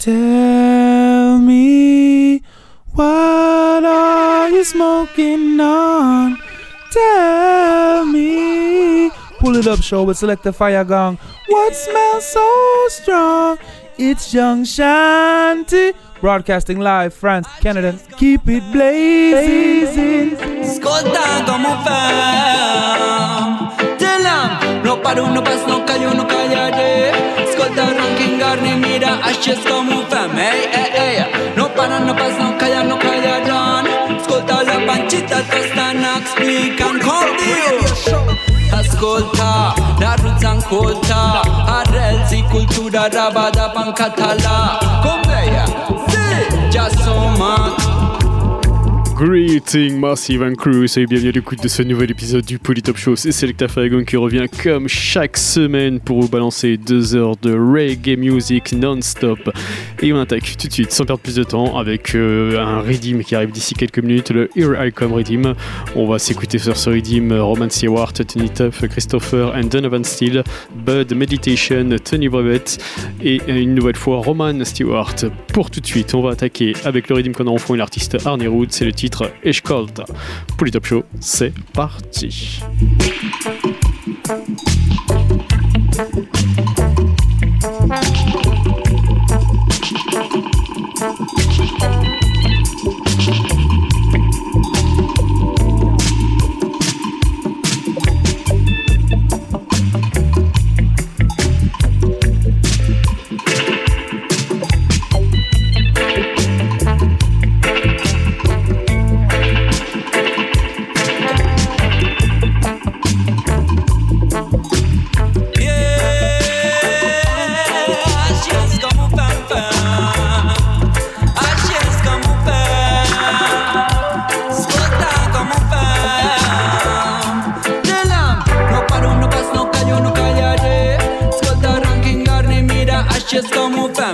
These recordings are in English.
Tell me, what are you smoking on? Tell me. Pull it up, show with select the fire gong. What smells so strong? It's Young Shanty. Broadcasting live, France, Canada. Keep it blazing. Como fam Te No callo, no callaré. Ascolta ranking garni, mira ashes como fam Ey, ey, ey No para, no passo, no calla, no callarán Ascolta la pancita, tostana, explican con Dios Ascolta, la roots ascolta Arrelzi, cultura, rabada, pancatala Con bella, sì, già sono Greeting Massive and Crew, soyez bienvenue à l'écoute de ce nouvel épisode du Polytop Show. C'est Selecta Faragon qui revient comme chaque semaine pour vous balancer deux heures de reggae music non-stop. Et on attaque tout de suite, sans perdre plus de temps, avec euh, un redeem qui arrive d'ici quelques minutes, le Here I Come redeem. On va s'écouter sur ce redeem Roman Stewart, Tony Tuff, Christopher and Donovan Steele, Bud Meditation, Tony Brevet et une nouvelle fois Roman Stewart. Pour tout de suite, on va attaquer avec le redeem qu'on a en fond et l'artiste Arnie Root, c'est le titre titre Eshkolta. Pour les top show, c'est parti.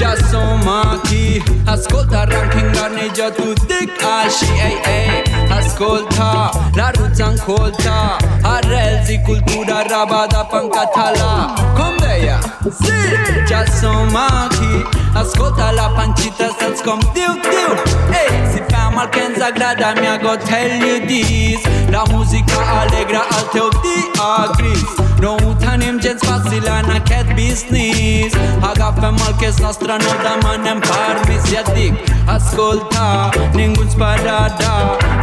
già sono qui Ascolta ranking garneggia tu dic asci ehi ehi Ascolta, la ruzza ascolta Arrelzi cultura rabada pancatala Con deia, sì, già sono qui Ascolta la pancita sta scom diu diu. Ehi, si fa mal che zagrada mi go tell you this. La musica allegra al teu dia No tenim gens fàcil en aquest business Agafem el que és nostre, no demanem permís parmi et dic Ascolta, ningú ens pararà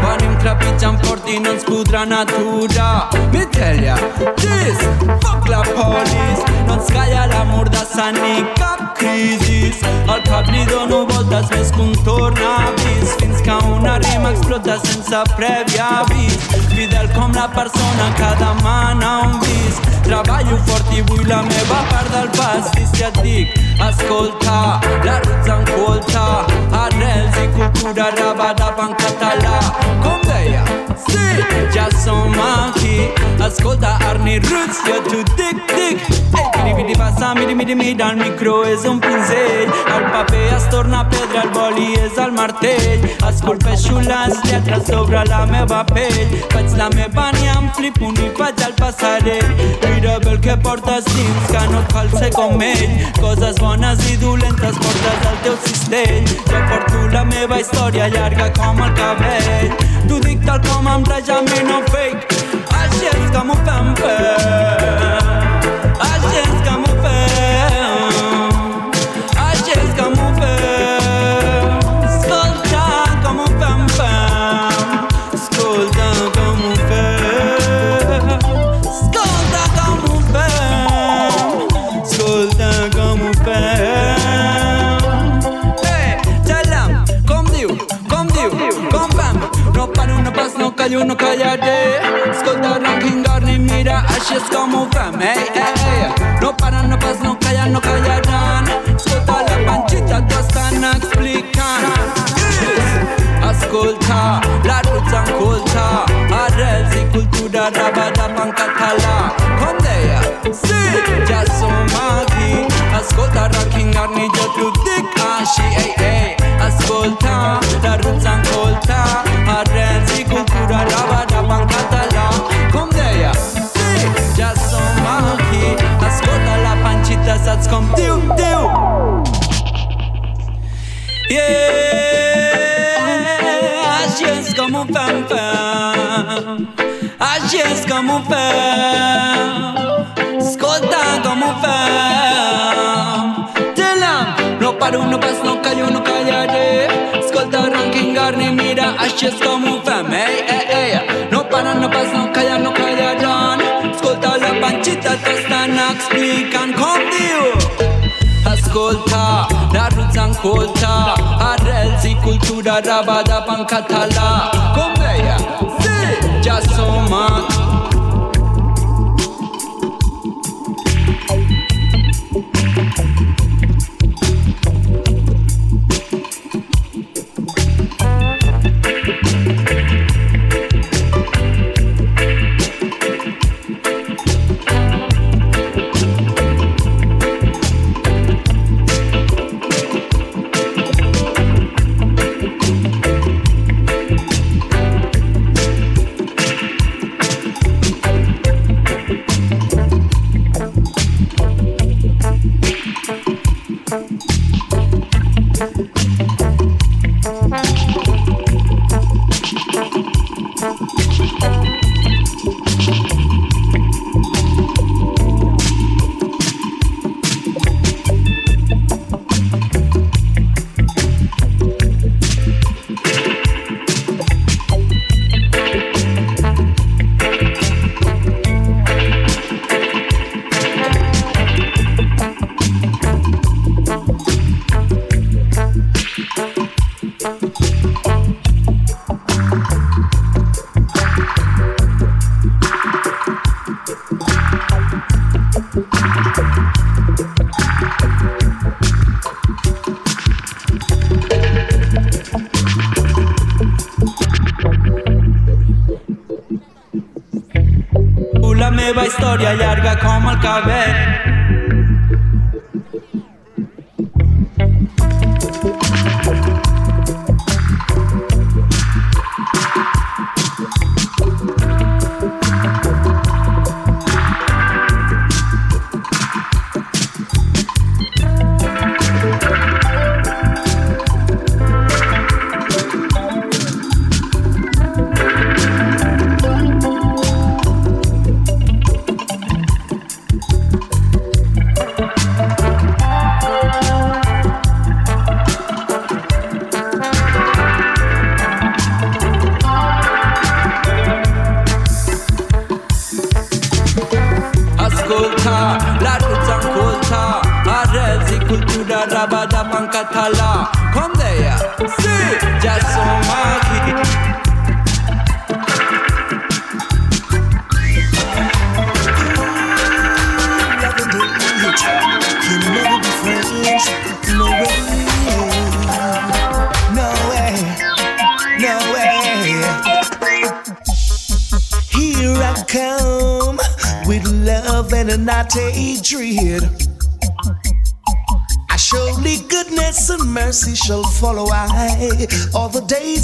Venim trepitjant fort i no ens podran aturar Vitella, this, foc la polis No ens calla la mordassa ni cap crisi crisis Al cap li dono voltes més que un tornavís Fins que una rima explota sense previ avís. Fidel com la persona que demana un vis. Treballo fort i vull la meva part del pas. I et dic, escolta, la roots encolta Arrels i cultura rabada en català. Com deia, sí, ja som aquí Ascolta Arni Roots, jo t'ho dic, dic Ei, vidi, vidi, passa, miri, miri, mira El micro és un pinzell El paper es torna pedra, el boli és el martell Esculpeixo les lletres sobre la meva pell. Faig la meva ni em flipo ni vaig al passarell Mira bé el que portes dins, que no et fa el ser com ell. Coses bones i dolentes portes al teu cistell. Jo porto la meva història llarga com el cabell. T'ho dic tal com rejam i no fake. Així és com ho fem fer uno cállate Escolta ranking ni mira así és como ho fem ei, ei. No paren, no pas, no callen, no callaran. Escolta la panxita t'ho estan explicant. Escolta, la ruta encolta Arrels i cultura rabadab en català. Com deia, sí, Ya som aquí. Escolta, ranking ni yo t'ho dic així ei, ei. Ascolta, la ruta encolta Einsatz kommt. Diu, diu. Yeah, agis como un fan-fan. Agis como un fan. Ascolta como un fan. Em, no paro, no passo, no callo, no callaré. Ascolta ranking, carne, mira, agis como un fan. Hey, hey, hey. No paro, no passo, no callar, no. Citatea asta n-explica în condiu Ascolta, dar nu-ți ascolta cultura, rabada, pan sí,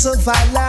So our.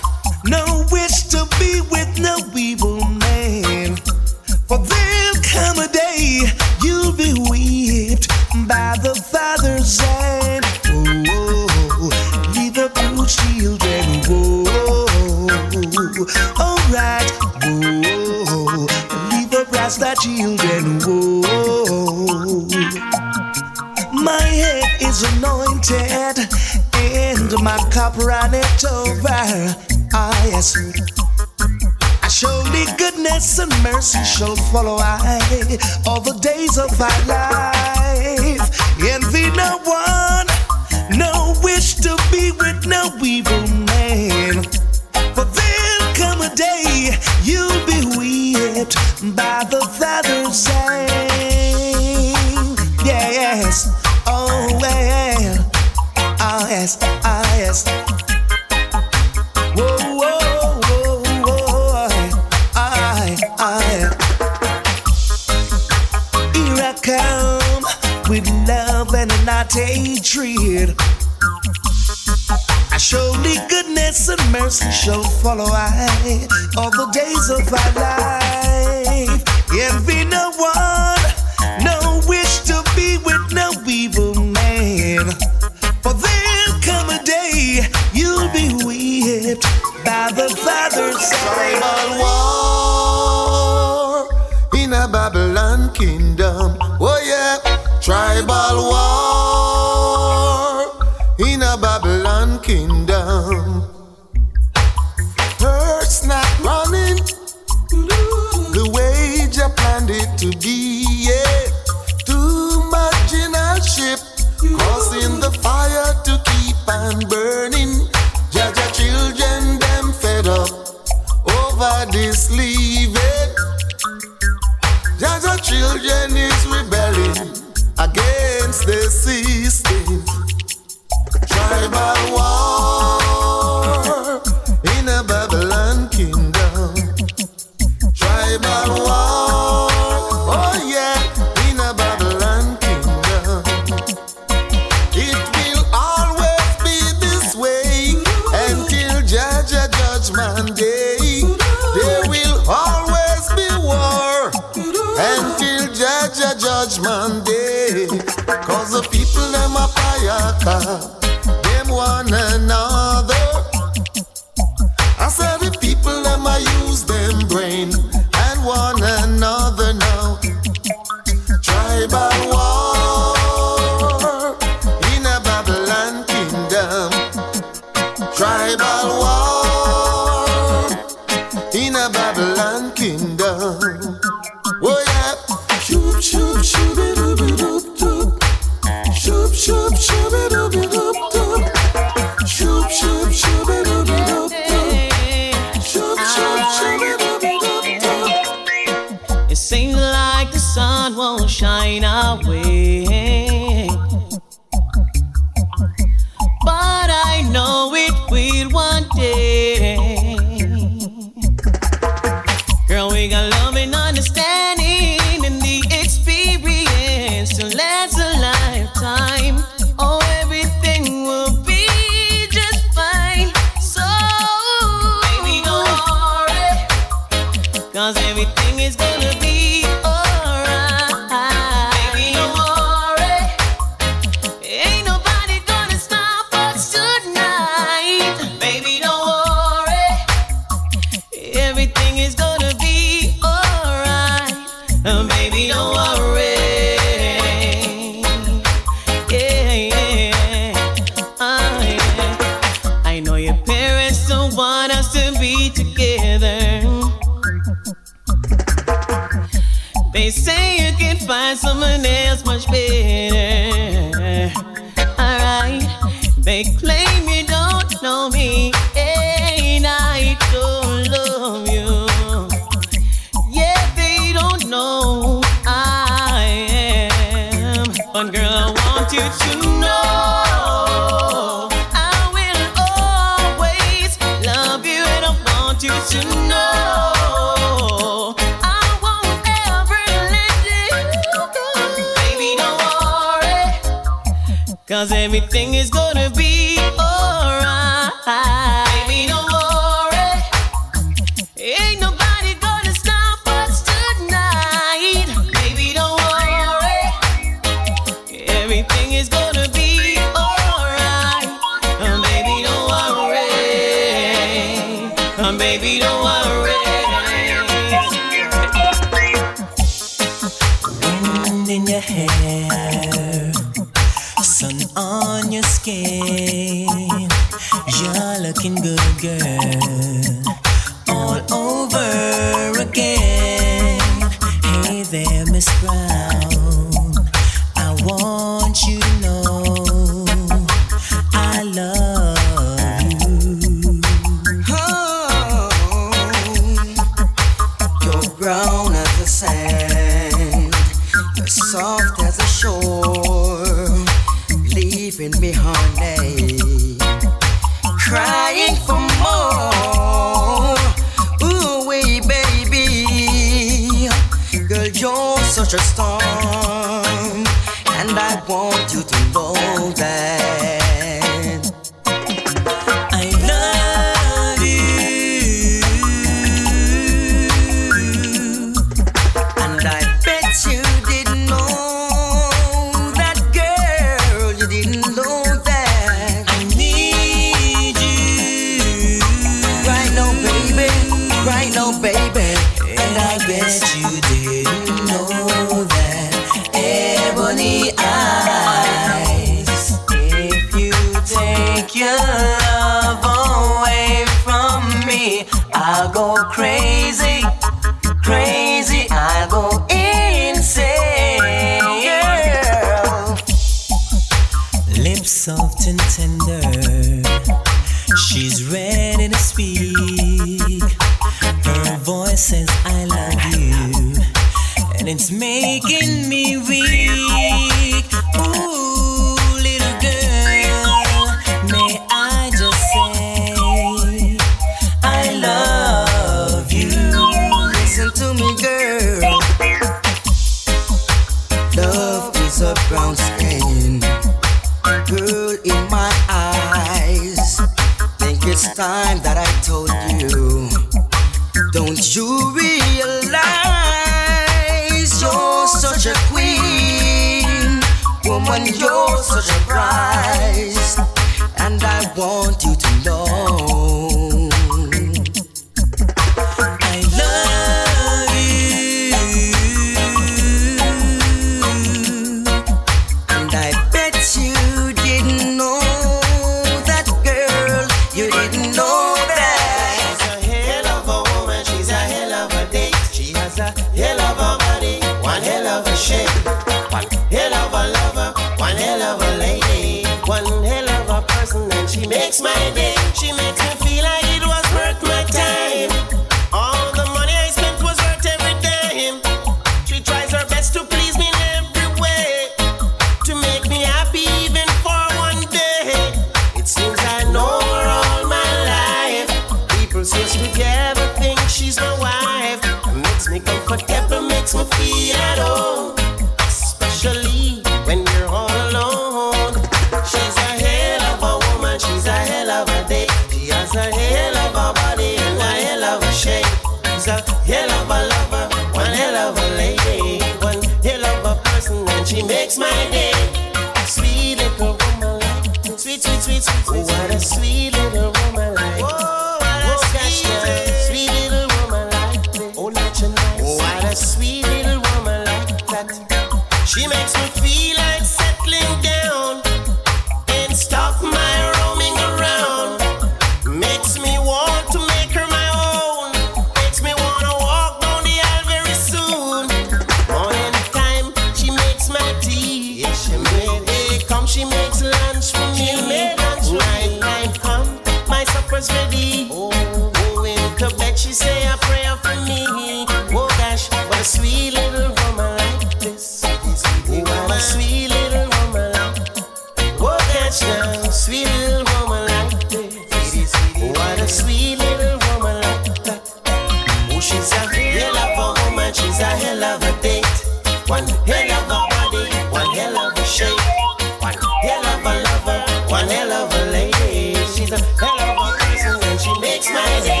Hello, my cousin, when she makes my day.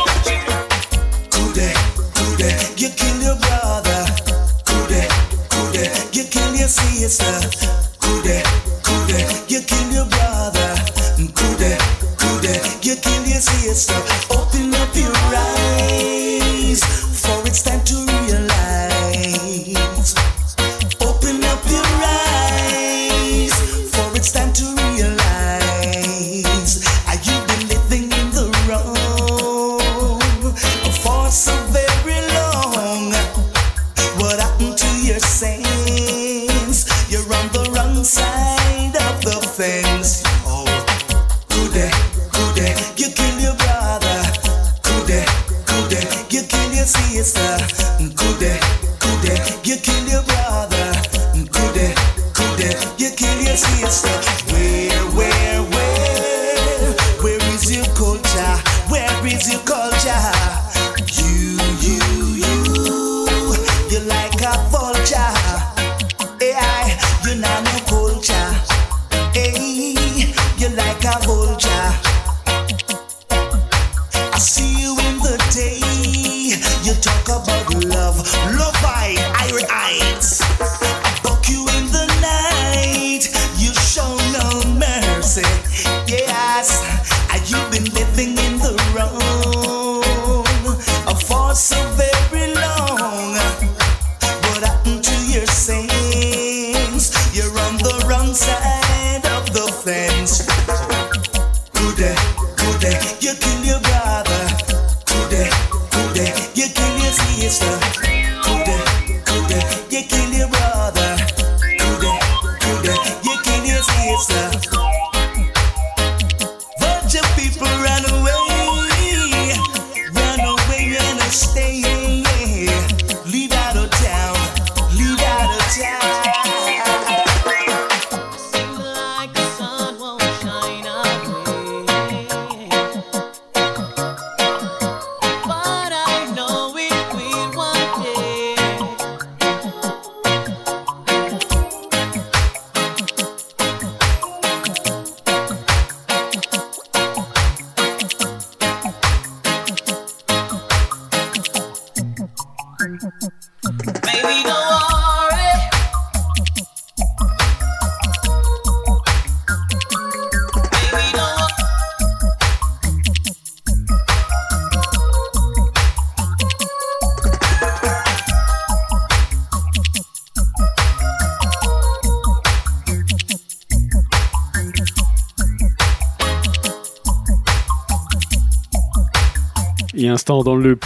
You kill your brother. You kill your sister.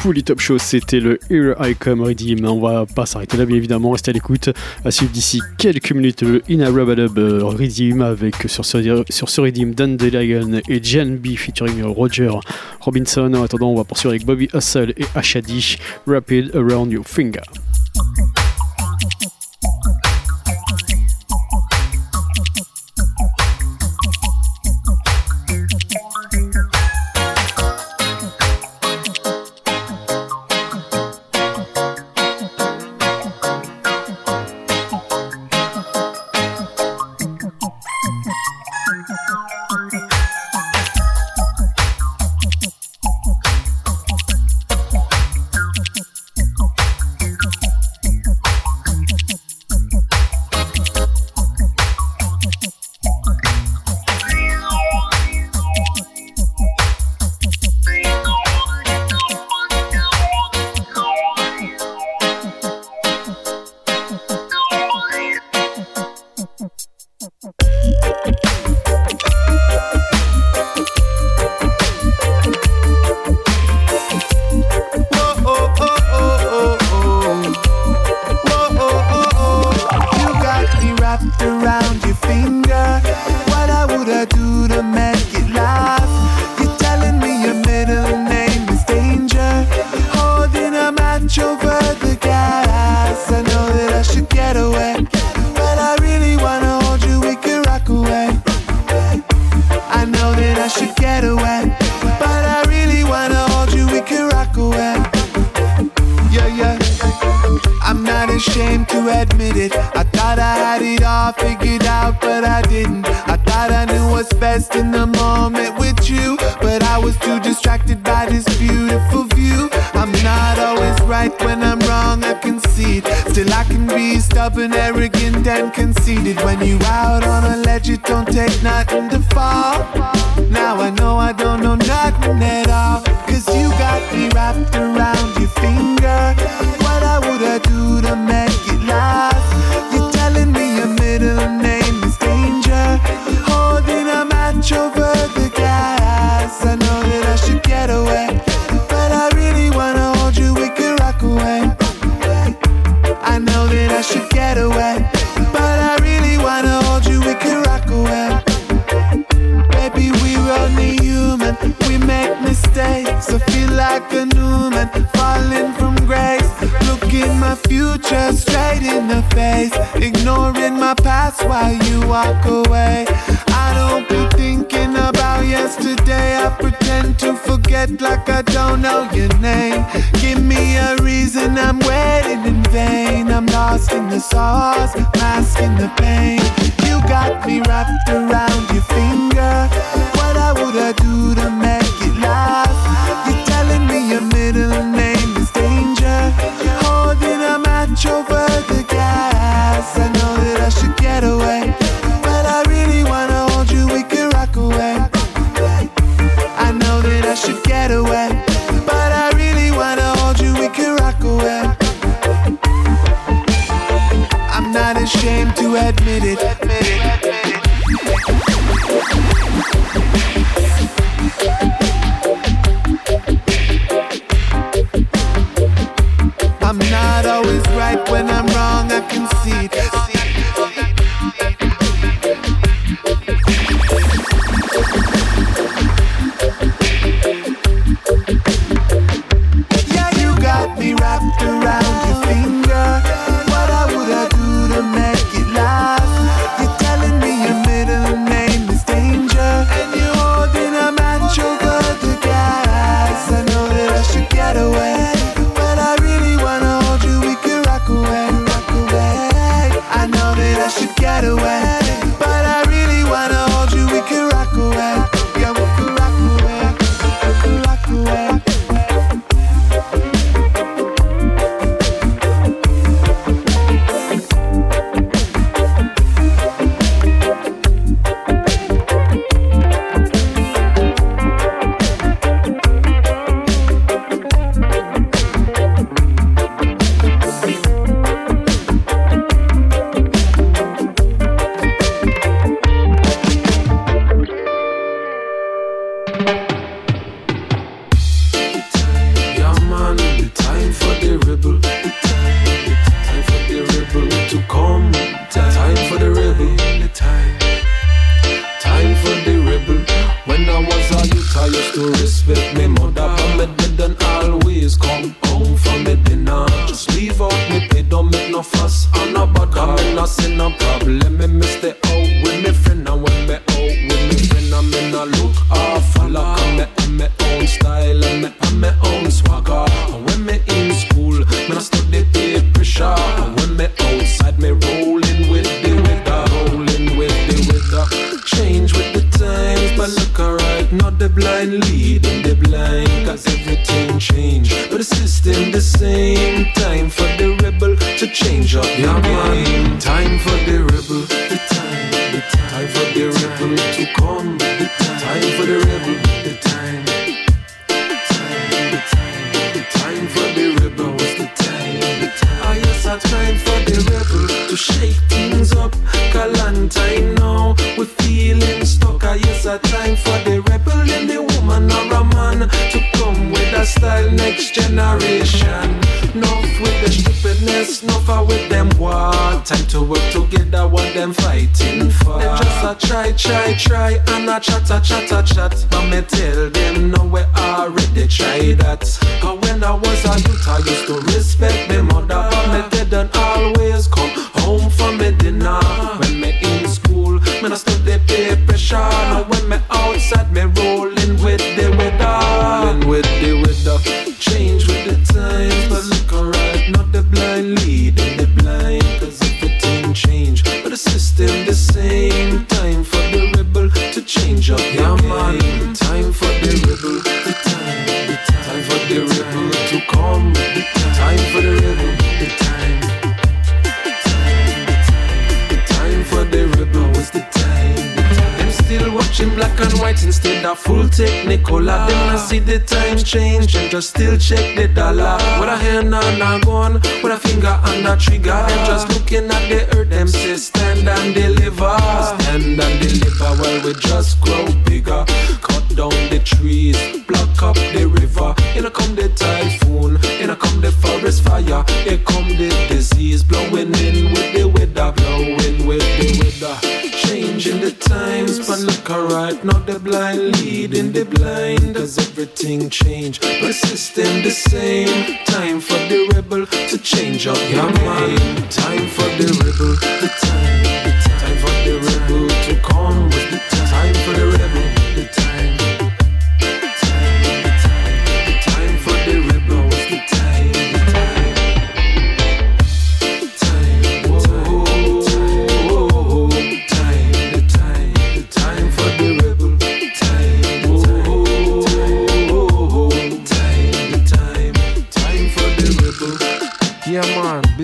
Pouli Top Show, c'était le Here I Come Redeem. On va pas s'arrêter là, bien évidemment, restez à l'écoute. À suivre d'ici quelques minutes le Ina Rubadub euh, Redeem avec sur ce, sur ce Redeem Dan DeLagan et Jen B featuring Roger Robinson. En attendant, on va poursuivre avec Bobby Hustle et Ashadi Rapid Around Your Finger.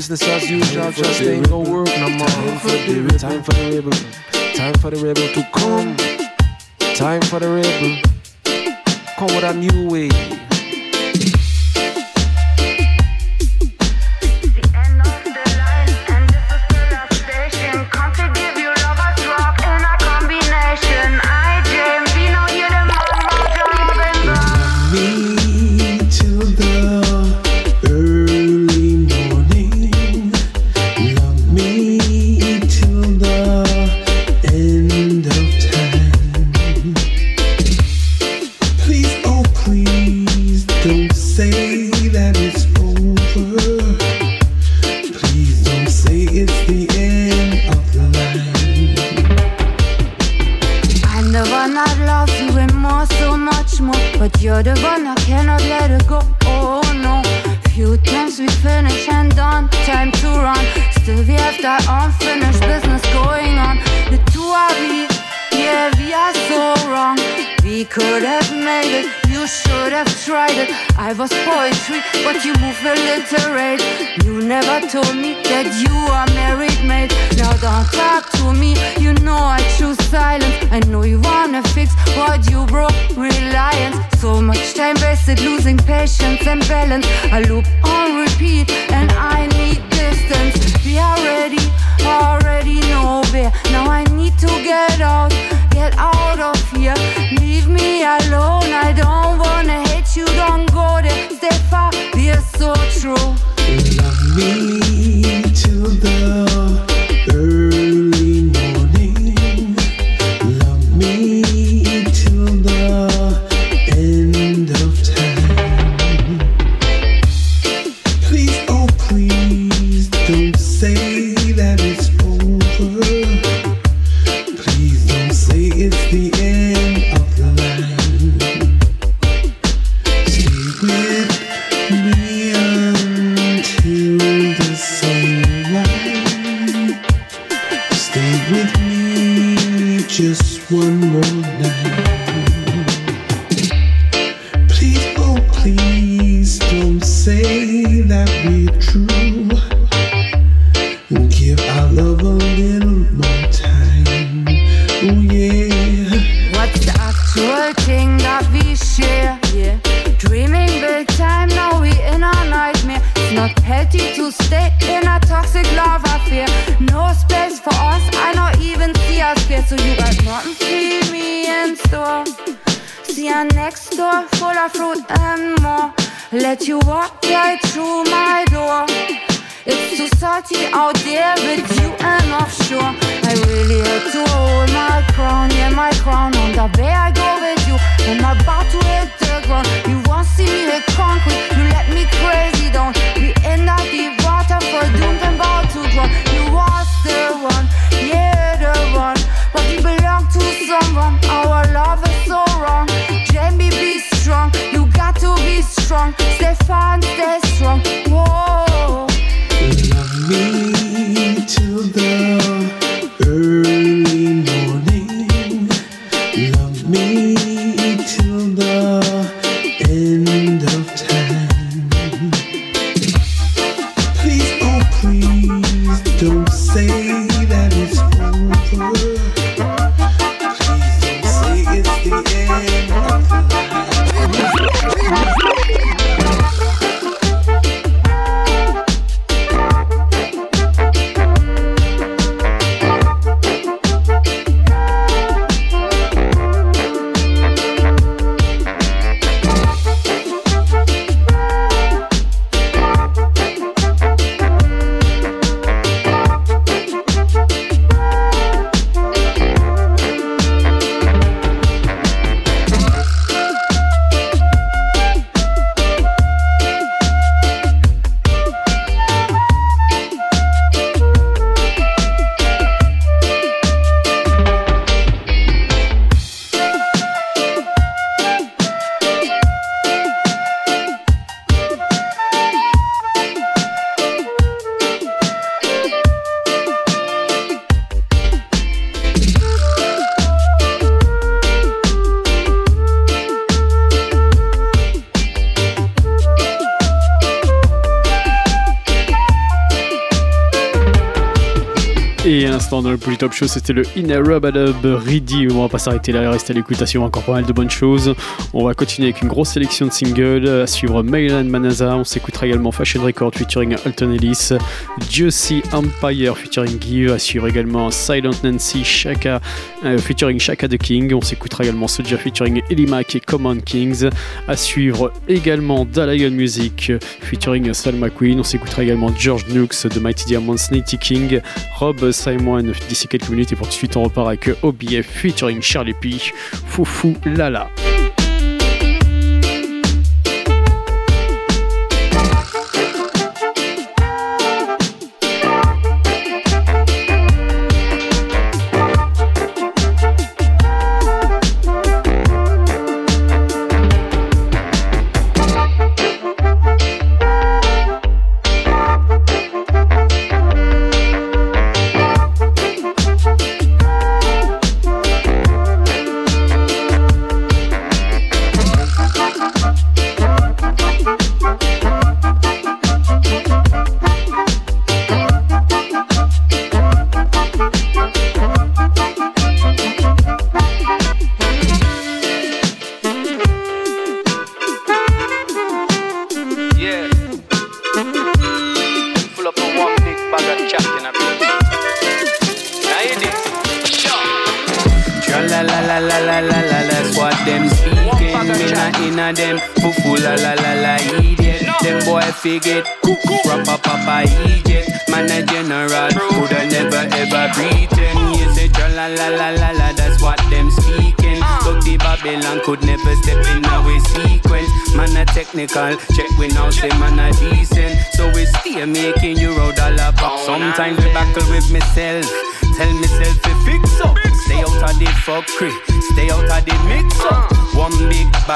business as usual time just ain't gonna work no more. Time for the time for the rebel, time for the rebel to come. Time for the rebel, come with a new way. Top Show, c'était le In a Ready. On va pas s'arrêter là, reste à l'écoutation, encore pas mal de bonnes choses. On va continuer avec une grosse sélection de singles. À suivre Mayland Manaza, on également Fashion Record featuring Alton Ellis, Juicy Empire featuring Give, à suivre également Silent Nancy Shaka euh, featuring Shaka the King, on s'écoutera également Soldier featuring Elimac et Common Kings, à suivre également Dalayan Music featuring Salma Queen, on s'écoutera également George Nooks de Mighty Diamonds, Nitty King, Rob Simon d'ici quelques minutes. Et pour tout de suite on repart avec OBF featuring Charlie P, Foufou Lala.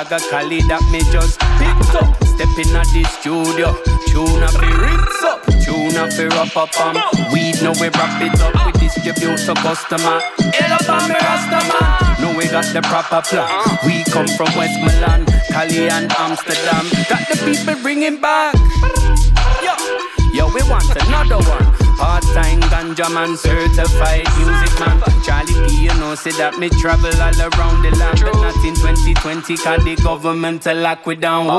Bag of Cali that me just picked up. Step in at the studio, tune up the rinse up, tune up the wrap up um. Weed now we wrap it up, we distribute to customer. Hell up on me man. Know we got the proper plan. We come from West Milan, Cali and Amsterdam. Got the people bringing back. Yo, yo, we want another one. Ganja man, certified music man. Charlie P, you know, say that me travel all around the land, but not in 2020, cause the government to lock we down. Oh,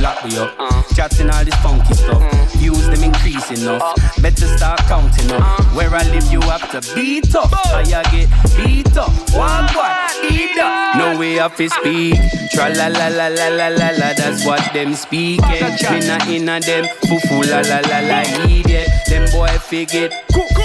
lock me up. Uh. Chatting all this funky stuff. Views them increasing enough. Better start counting up. Where I live, you have to beat up. I get beat up. One, one, eat up. No way off his speak. Tra la la la la la la la. That's what them speaking. Not inna them. Foo foo la la la la. Idiot. Them boy figure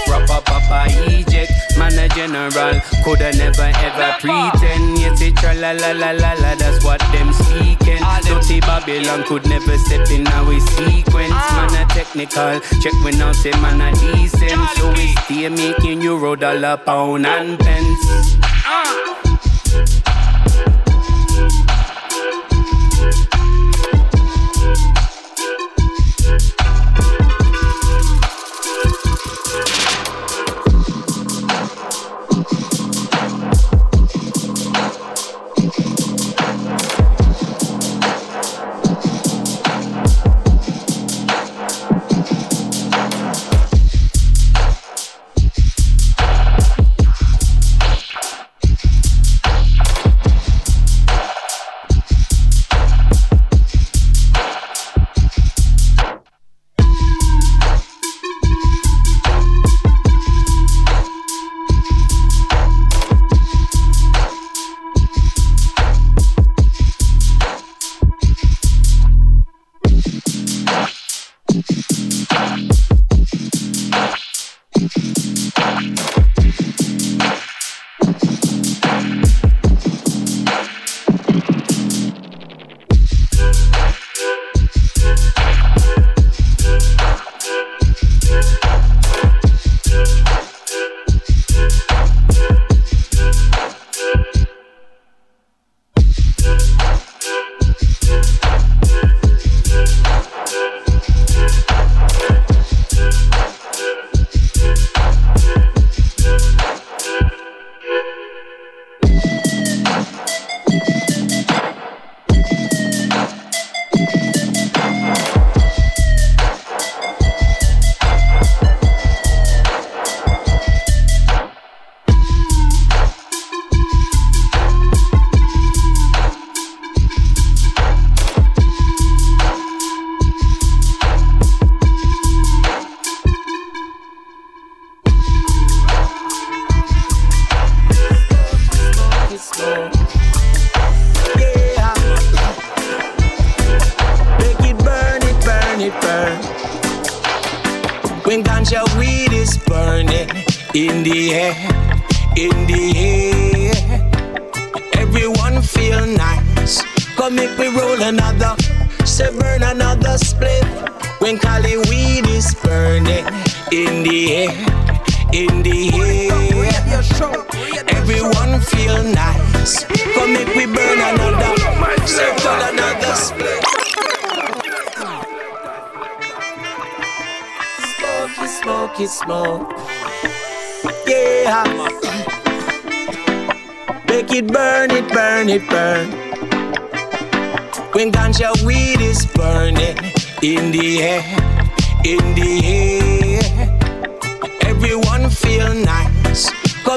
Proper papa eject Man a general Coulda never ever pretend Yes it tra la la la la la That's what them speaking. Dirty Babylon could never step in our sequence. Man a technical Check when now say man a decent. So we stay making euro dollar pound and pence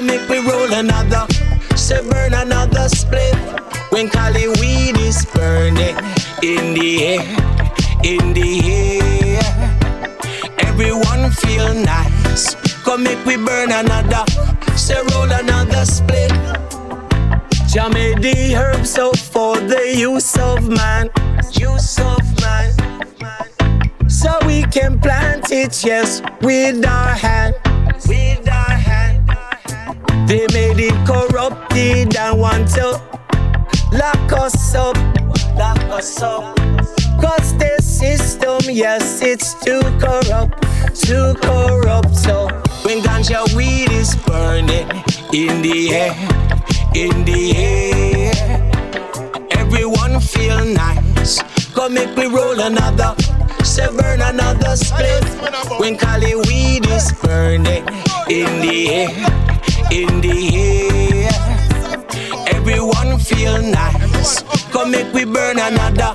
Come make me roll another, say burn another split. When Cali weed is burning in the air, in the air. Everyone feel nice. Come make we burn another, say roll another split. Jah the herbs so for the use of man, use of man. So we can plant it, yes, with our hand, with our. They made it corrupted and want to lock us up, lock us up. Cause the system, yes, it's too corrupt. too corrupt. So when ganja weed is burning in the air, in the air, everyone feel nice. Come make we roll another, say burn another split. When Cali weed is burning in the air, in the air, everyone feel nice. Come make we burn another,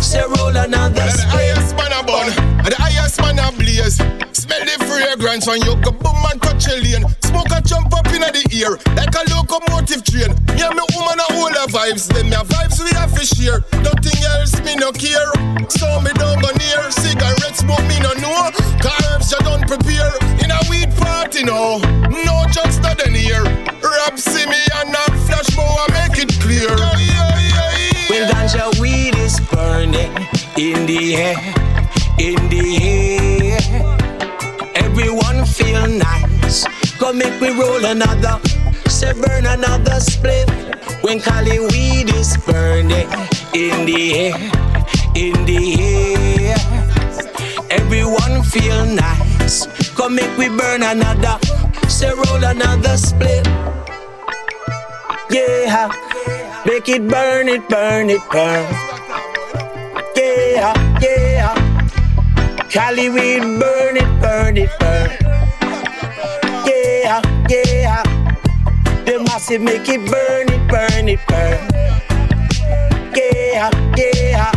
say roll another split. The highest man a blaze. Smell the fragrance when you go boom and touch a lane. Smoke a jump up in the air like a locomotive train. Me and me woman a hold the vibes. Them a vibes we have to share. Nothing else me no care. So me don't go near. Cigarettes smoke me no know. Carbs you don't prepare. In a weed party no. No just not in here. Rap see me and a flash I make it clear. When ganja weed is burning in the air, in the air, everyone feel nice. Come make we roll another, say burn another split. When Cali weed is burning in the air, in the air, everyone feel nice. Come make we burn another, say roll another split. Yeah, make it burn it, burn it, burn. Yeah, yeah. Cali weed, burn it, burn it, burn. Yeah, yeah. The massive make it burn it, burn it, burn. Yeah, yeah.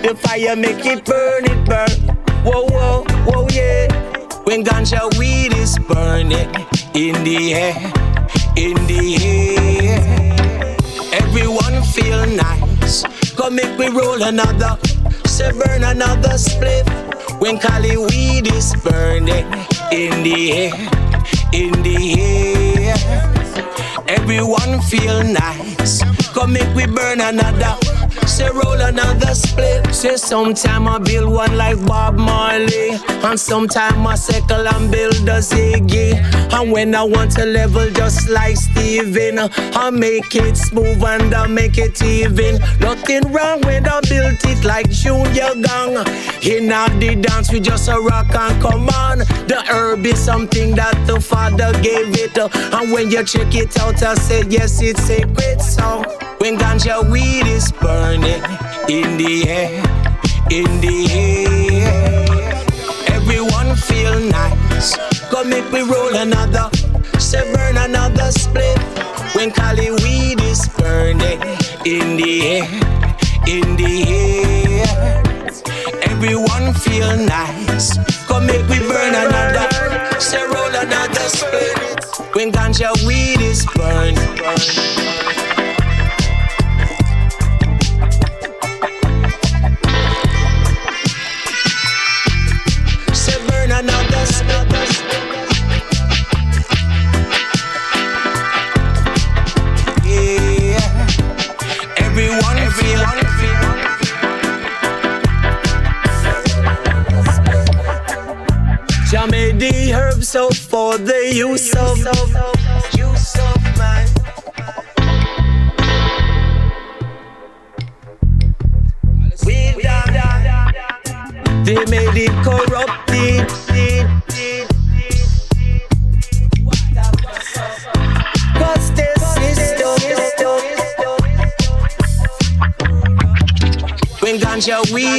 The fire make it burn it, burn. Whoa, whoa, whoa, yeah. When ganja weed is burning in the air, in the air, everyone feel nice. Come make we roll another, say burn another split. When Cali weed is burning in the air, in the air, everyone feel nice. Come make we burn another. Say roll another split. Say sometime I build one like Bob Marley. And sometime I circle and build a Ziggy. And when I want to level just like Stephen, I make it smooth and I make it even. Nothing wrong when I built it like Junior Gong. In the dance we just a rock and come on. The herb is something that the father gave it. And when you check it out, I said yes, it's a great song. When ganja weed is burning in the air, in the air, everyone feel nice. Come make we roll another, say burn another split. When Cali weed is burning in the air, in the air, everyone feel nice. Come make we burn another, say roll another split. When ganja weed is burning. Use of use of man. We done. They made it corrupted. Cause the system. When ganja weed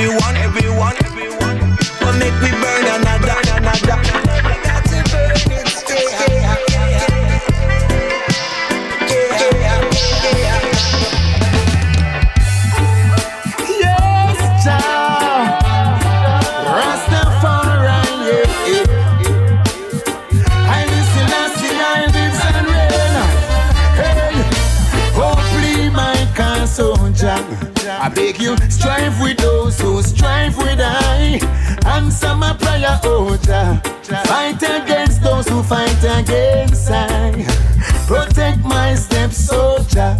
Everyone, oh. Fight against those who fight against I. Protect my steps, soldier.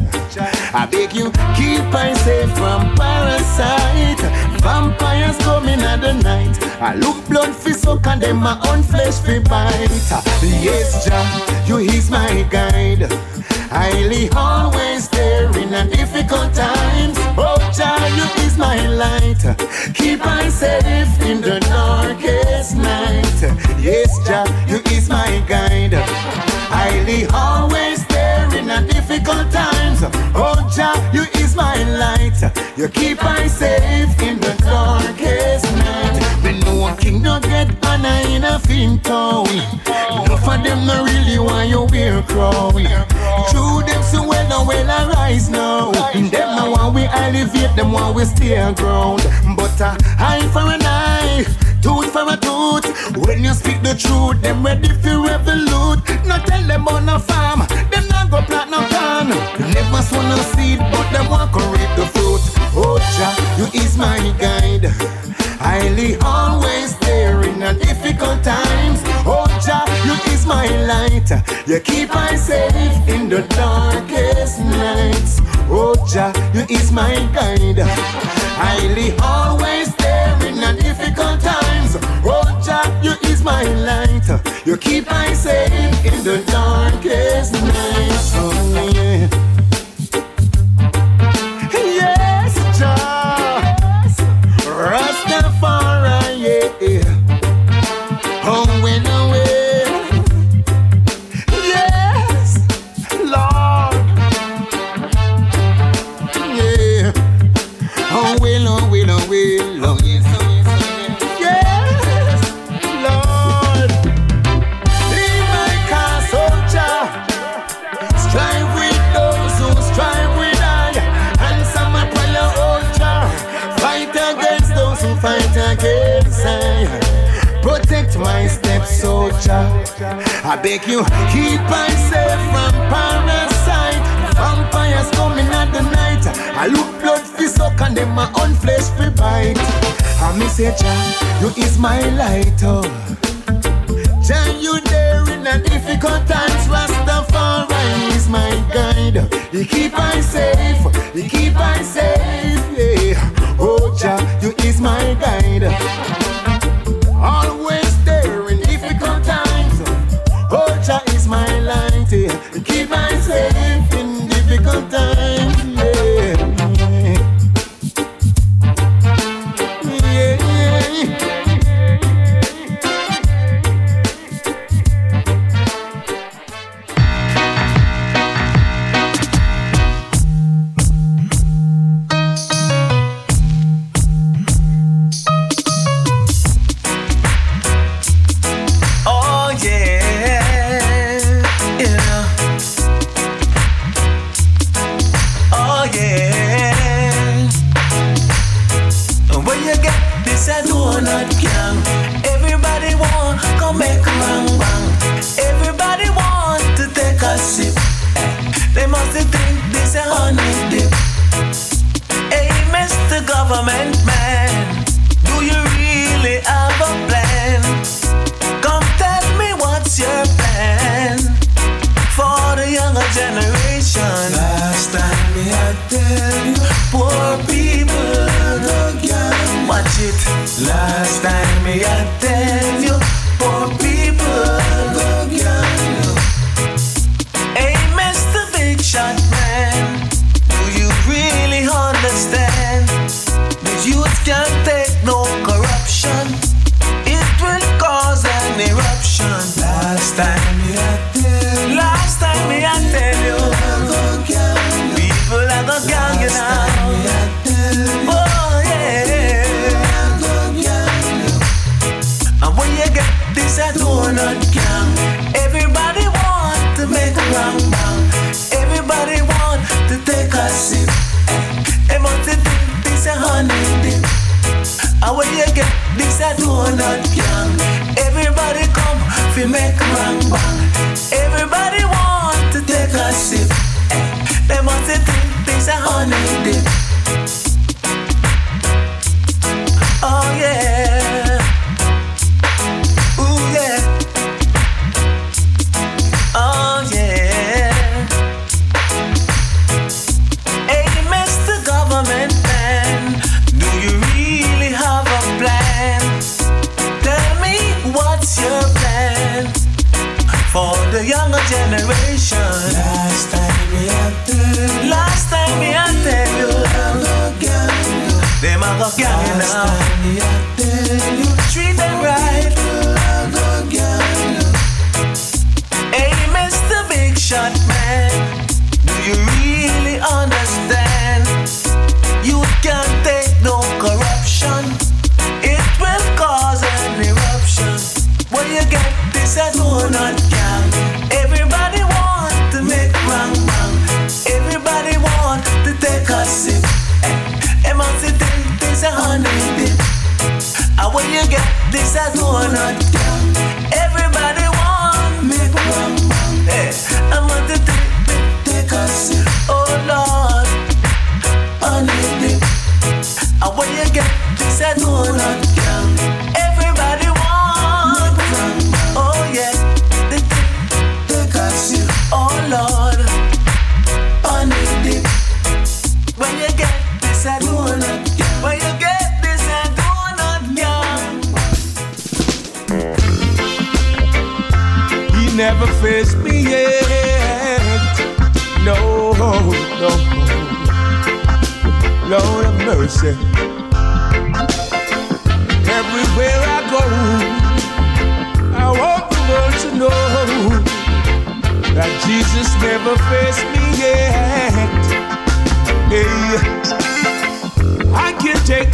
I beg you, keep I safe from parasite. Vampires coming at the night. I look blood fi suck and them my own flesh fi bite. Yes, Jah, you is my guide. Highly always there in a difficult times. Oh, Jah, you my light. Keep I safe in the darkest night. Yes, Jah, you is my guide. Highly always there in a difficult times. Oh, Jah, you is my light. You keep I safe in the darkest no get honor in a fin town. Enough of them no really want you wear crown. True them so well no well arise now. In them no want we elevate, them want we stay ground. But a eye for an eye, tooth for a tooth. When you speak the truth, them ready for revolute. No tell them on a farm, them not go plant no corn. Never sow no seed, but them want to reap the fruit. Oh Jah, you is my guide. Highly always there in a difficult times. Oh Jah, you is my light. You keep I safe in the darkest nights. Oh Jah, you is my guide. Highly always there in a difficult times. Oh Jah, you is my light. You keep I safe in the darkest nights. Oh yeah. I beg you, keep us safe from parasite. Vampires coming at the night. I look blood fi suck and them my own flesh fi bite. I miss you, Jah. You is my light, oh. Jah, you there in a difficult times. Rastafari is my guide. He keep us safe. He keep us safe, yeah. Oh, Jah, you is my guide. keep myself in difficult times.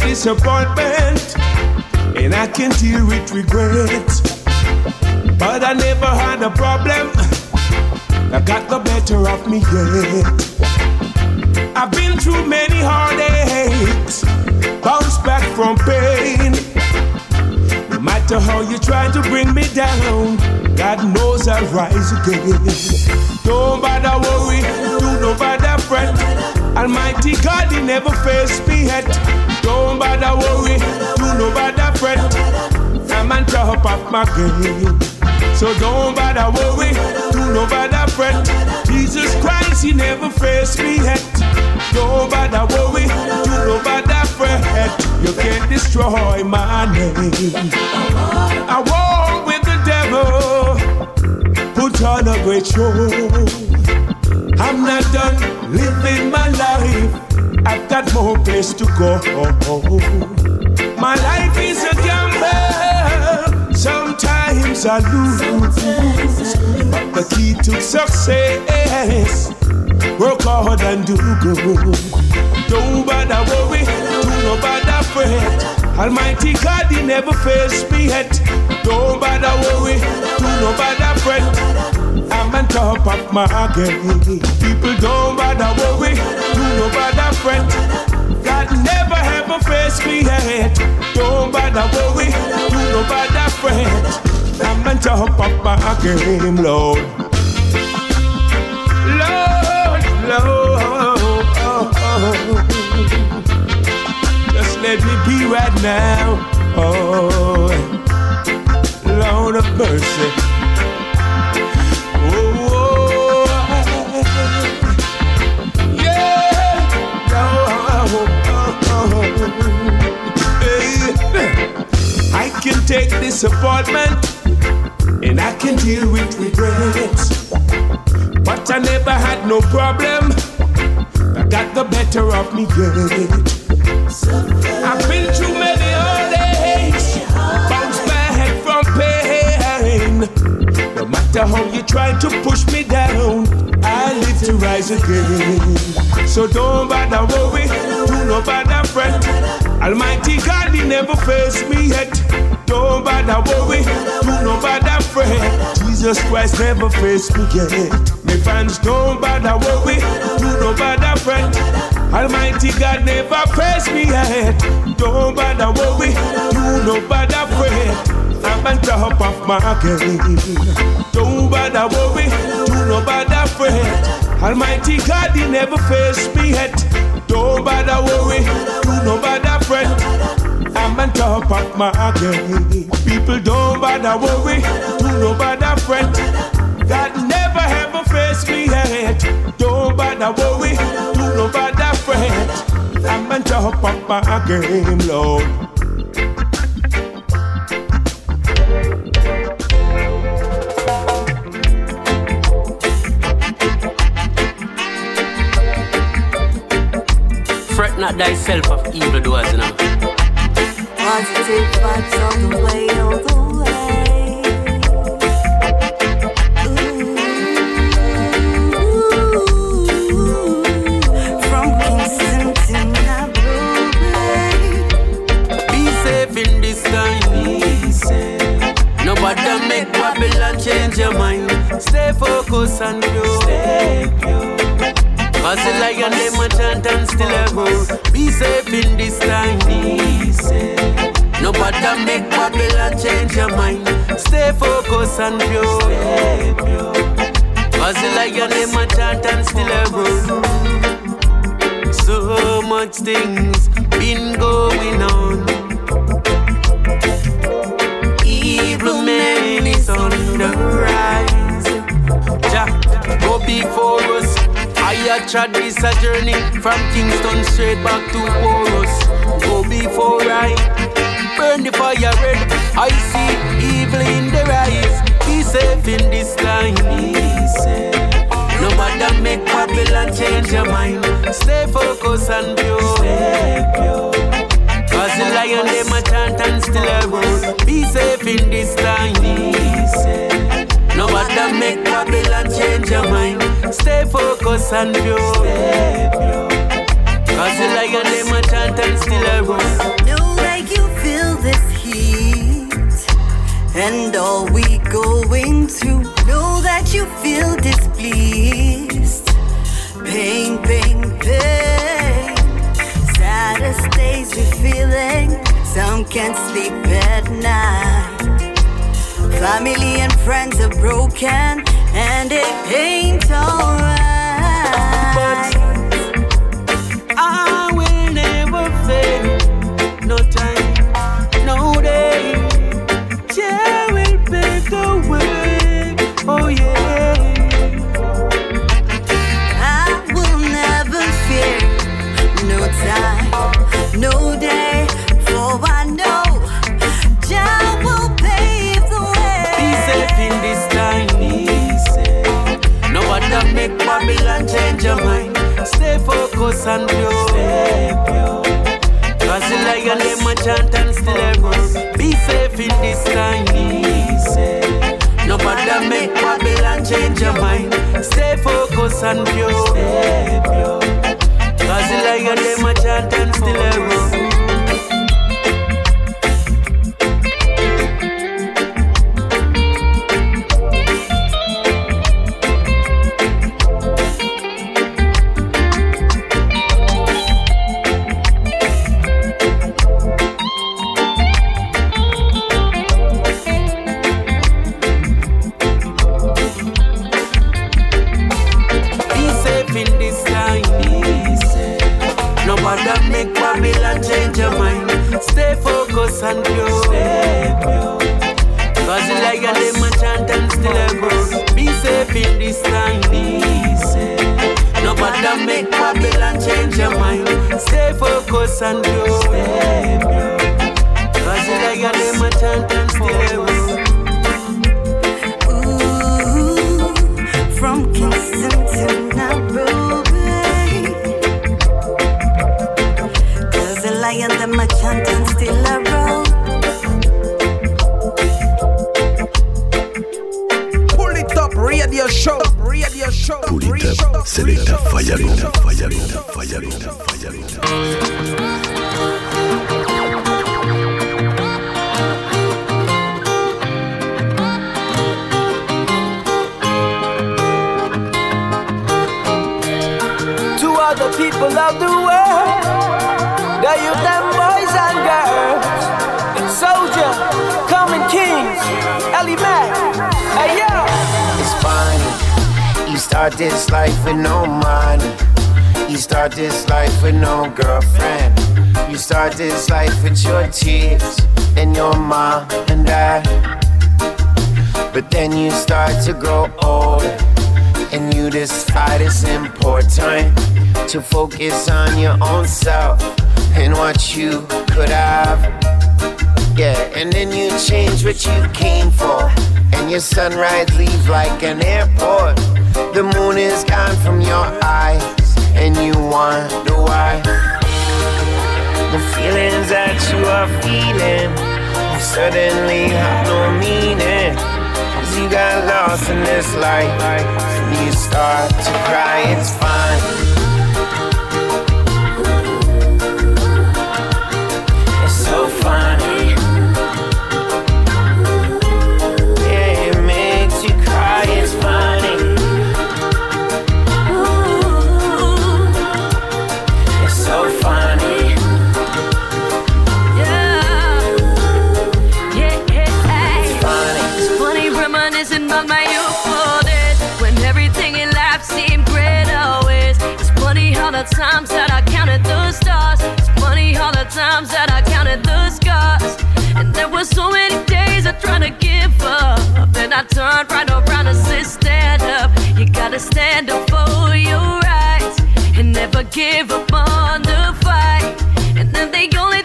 disappointment, and I can deal with regret. But I never had a problem I got the better of me yet. I've been through many heartaches, bounced back from pain. No matter how you try to bring me down, God knows I'll rise again. Don't bother worry, do no bother fret. Almighty God, He never fails me yet. Don't bother worry, do no bother fret. I'm on top of my game. So don't bother worry, do no bother fret. Jesus Christ, He never fails me yet. Don't bother worry, do no bother fret. You can't destroy my name. I walk with the devil, put on a great show. I'm not done living my life. I've got more place to go. My life is a gamble. Sometimes I lose. But the key to success, work hard and do good. Don't bother worry, do no bother fret. Almighty God, He never faced me yet. Don't bother worry, do no bother fret. I'm on top of my game. People don't bother worry, do no bother fret. God never ever faced me yet. Don't bother worry, do no bother fret. I'm on top of my game, Lord. Lord, Lord. Just let me be right now. Oh, Lord of mercy. I can take disappointment and I can deal with regrets. But I never had no problem. I got the better of me yet. I've been through many heartaches, bounced back from pain. No matter how you try to push me down, I live to rise again. So don't bother worry, do no bother fret. Almighty God, He never fails me yet. Don't bother worry, do no bother fret. Jesus Christ never fails me yet. My fans don't bother worry, do no bother fret. Almighty God never fails me yet. Don't bother worry, do no bother fret. I'm on top of my game. Don't bother worry, no bother fret. Almighty God, He never faced me yet. Don't bother worry, do no bother fret. I'm on top of my game. People don't bother worry, do no bother fret. God never ever faced me yet. Don't bother worry, do no bother fret. I'm on top of my game, Lord. Not thyself of evil doers, you know. Positive vibes all the way, all the way. Ooh, from Kingston to Nairobi. Be safe in this time. Be safe. Nobody make Babylon change your mind. Stay focused and pure. Stay pure. Cause the lion them a chant and still a grow. Be safe in this time. Be safe. Nobody make Babylon change your mind. Stay focused and pure. Stay pure. Cause the lion them a chant and still a grow. So much things been going on. Evil man is on the rise. Jah, go before us. I had tried this a journey from Kingston straight back to Porus. Go before I burn the fire red. I see evil in the rise. Be safe in this time. Be safe. No matter make Babylon change your mind. Stay focused and pure. Cause the lion them a chant and still a roar. Be safe in this time. Be safe. Matter make Babylon change your mind. Stay focused and pure. Cause the lion a chant and still roar. Know that you feel this heat and all we going through. Know that you feel displeased. Pain, pain, pain. Saddest days we're feeling. Some can't sleep at night. Family and friends are broken, and it ain't alright. And pure. Stay pure. Cause the lion them a chant and still a run. Be safe in this time. Safe. Nobody make Babylon change your mind. Stay focused and pure. Stay pure. Cause the lion them a chant and still a run. People of the world, the youth and boys and girls, soldier, coming kings, Ellie Mac, hey yo. It's fine. You start this life with no money. You start this life with no girlfriend. You start this life with your tears and your mom and dad. But then you start to grow older. And you decide it's important to focus on your own self and what you could have. Yeah, and then you change what you came for. And your sunrise leaves like an airport. The moon is gone from your eyes, and you wonder why. The feelings that you are feeling suddenly have no meaning. You got lost in this life, you start to cry, it's fine. Times that I counted the scars. And there were so many days I tried to give up. Then I turned right around and said, Stand up. You gotta stand up for your rights and never give up on the fight. And then the only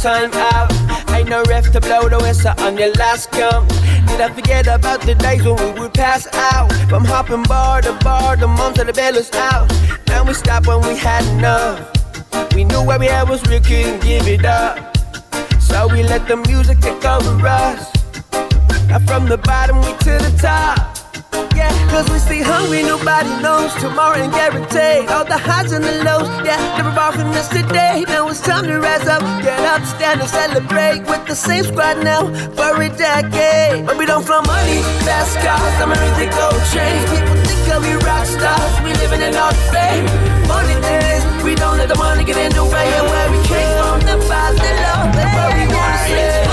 time out. Ain't no ref to blow the whistle on your last come. Did I forget about the days when we would pass out? From hopping bar to bar, the moms of the bellows out. Now we stop when we had enough. We knew where we had was we couldn't give it up. So we let the music take over us. Now from the bottom we to the top yeah. Cause we stay hungry, nobody knows tomorrow ain't guaranteed. All the highs and the lows, yeah. Never far from us today. Now it's time to rise up, get up, stand and celebrate with the same squad now for a decade. But we don't flow money, fast cars, I'm ready to gold change. People think that we rock stars, we living in our fame. Funny thing is, we don't let the money get in the way, and where we came from, the files, the love, that's we wanna say.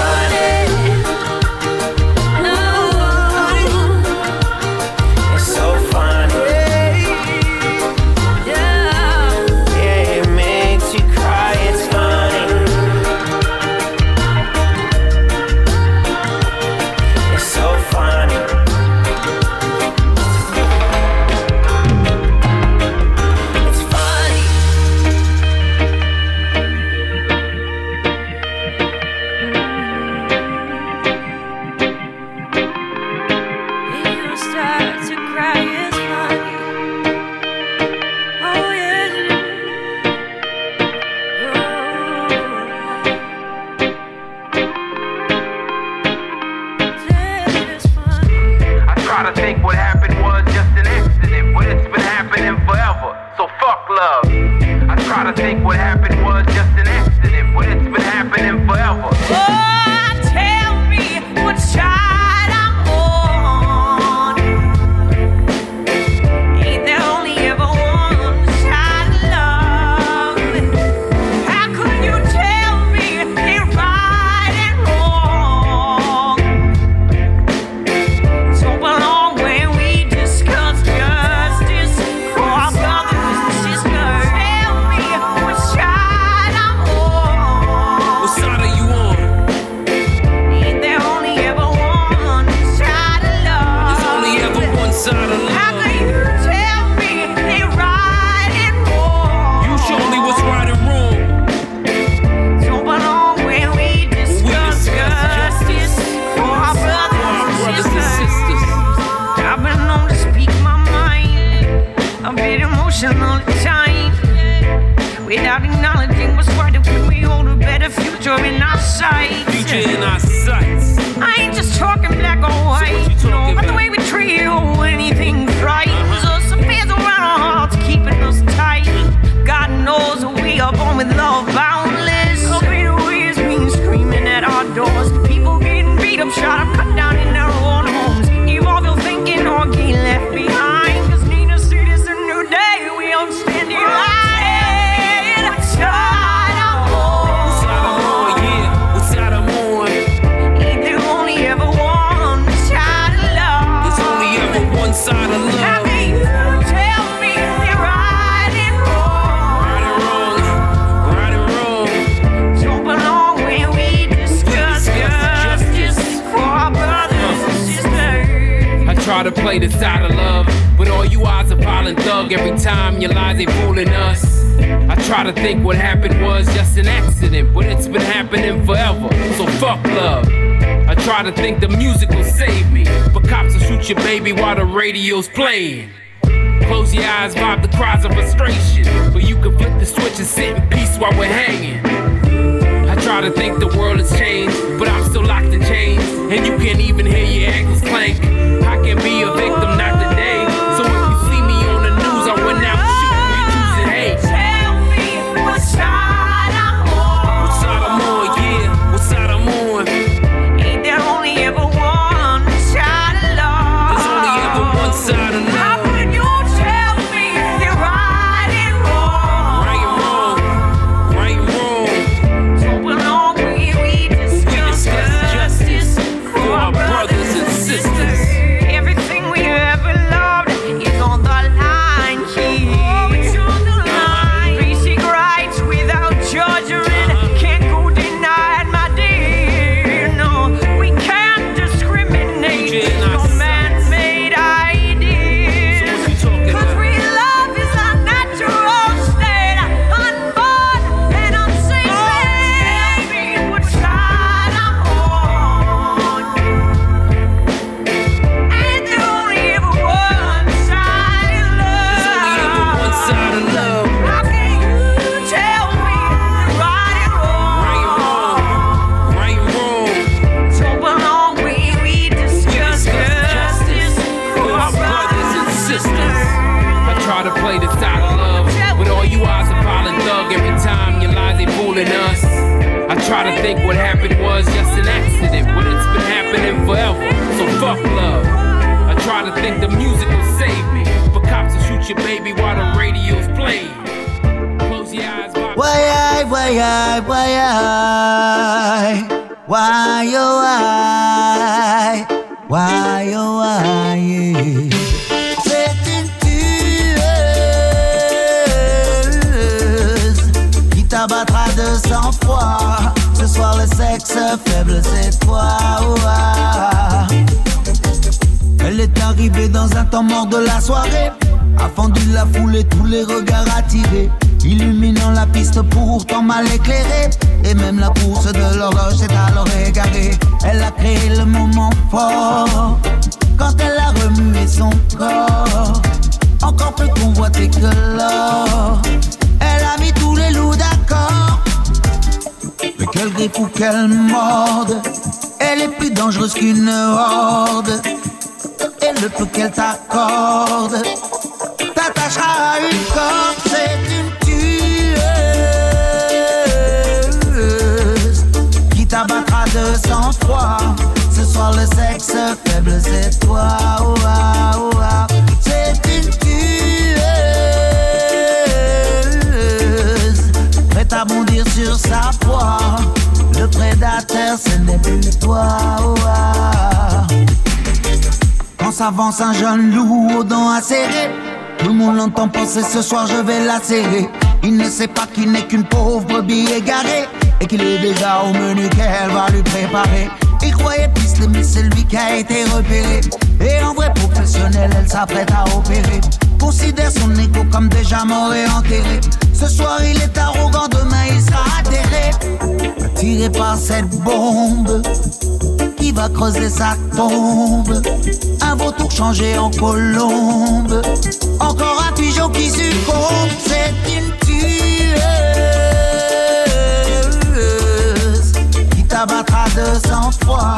ce soir je vais la serrer. Il ne sait pas qu'il n'est qu'une pauvre brebis égarée et qu'il est déjà au menu qu'elle va lui préparer. Il croyait pistolet, mais c'est lui qui a été repéré. Et en vrai professionnel, elle s'apprête à opérer. Considère son écho comme déjà mort et enterré. Ce soir il est arrogant, demain il sera atterré. Attiré par cette bombe qui va creuser sa tombe. Un vautour changé en colombe encore un pigeon qui succombe, c'est une tueuse qui t'abattra 200 fois?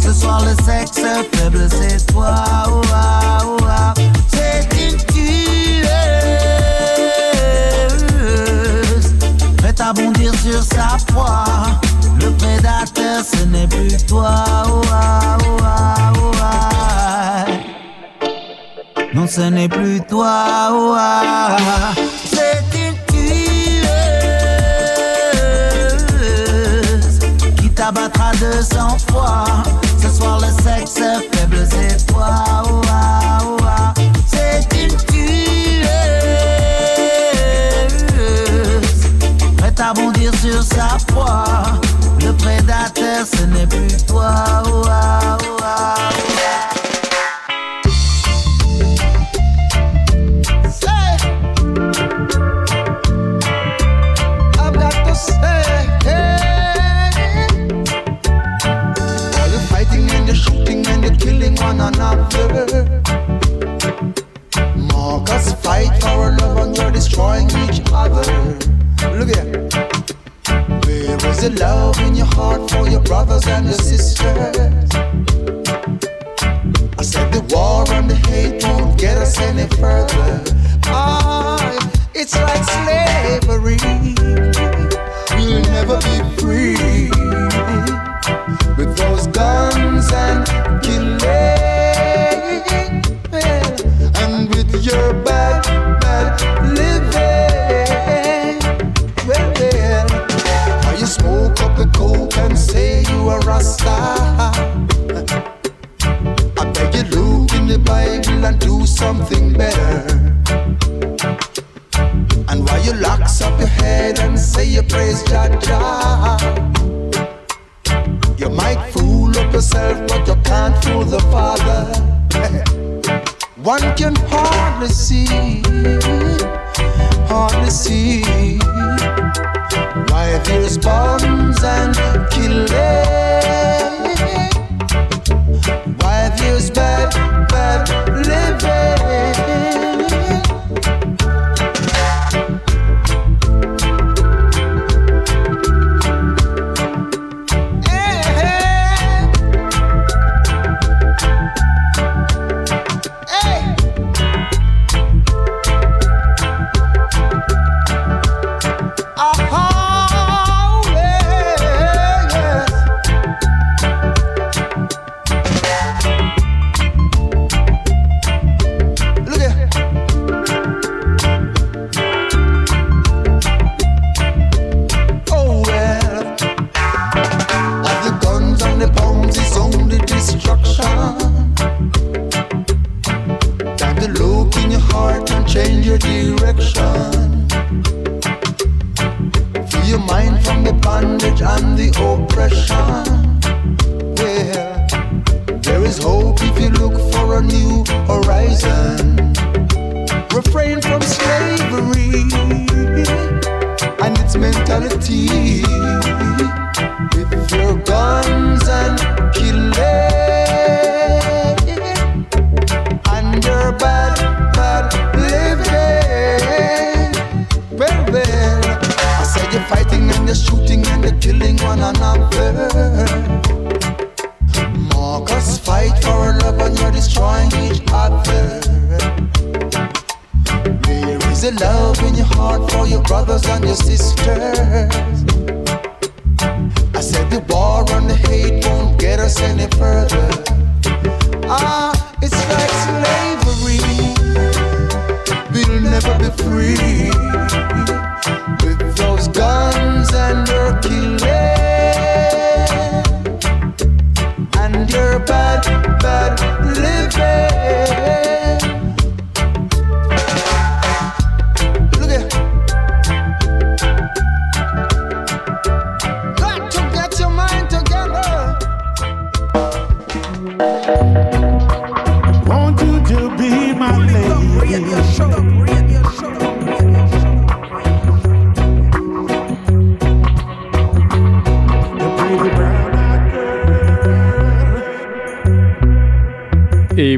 Ce soir, le sexe faible, c'est toi. C'est une tueuse, prête à bondir sur sa proie. Le prédateur, ce n'est plus toi. ce n'est plus toi. Oh, ah.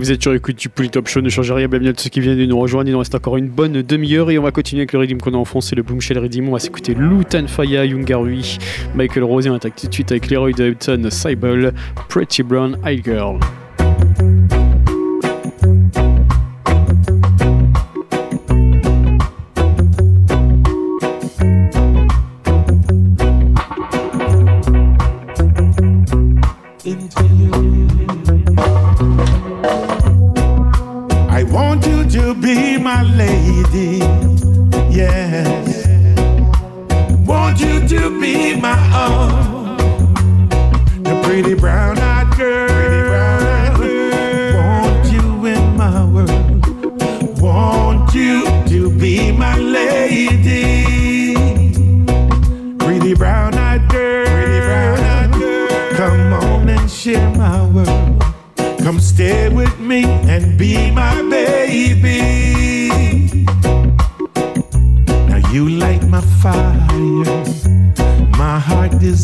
vous êtes sur écoute du Pouli Top Show, ne changez rien, bienvenue à tous ceux qui viennent de nous rejoindre. Il nous reste encore une bonne demi-heure et on va continuer avec le rythme qu'on a en France, c'est le Boomshell Redim. On va s'écouter Lou Tanfaya, Yungarui, Michael Rose et on attaque tout de suite avec Leroy Davidson, Cyble, Pretty Brown, High Girl.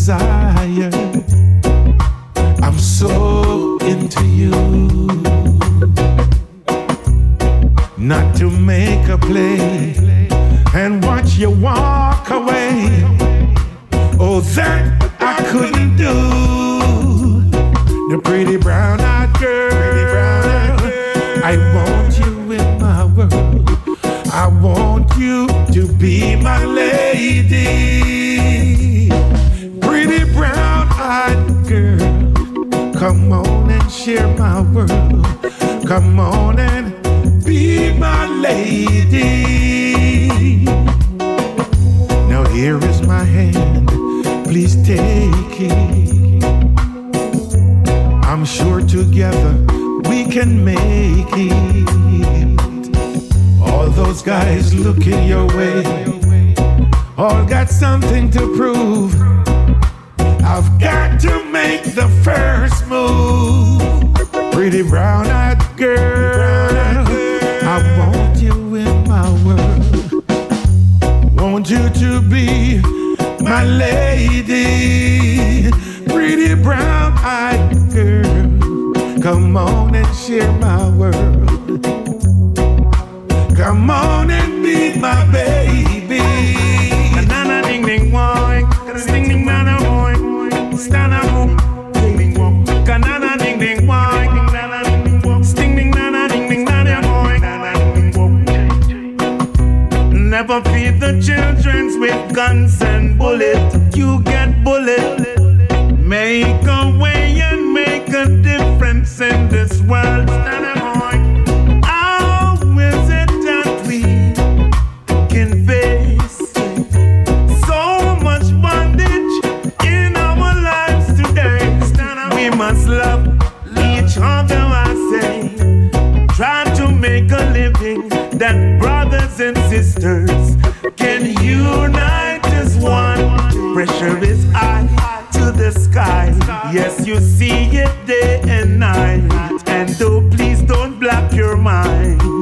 desire. I'm so your mind.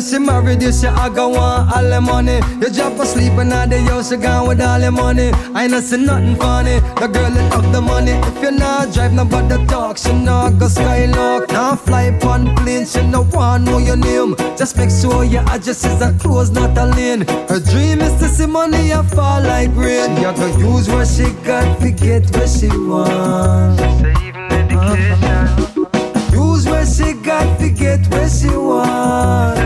She married you, she I go want all the money. You drop asleep and now the house, she gone with all the money. I ain't see nothing funny, the girl that love the money. If you not drive, nobody talk, she not go skylock. Now fly on plane, she no want know your name. Just make sure your address is a close, not a lane. Her dream is to see money fall like rain. She go use what she got to get what she want. Use what she got to get what she want.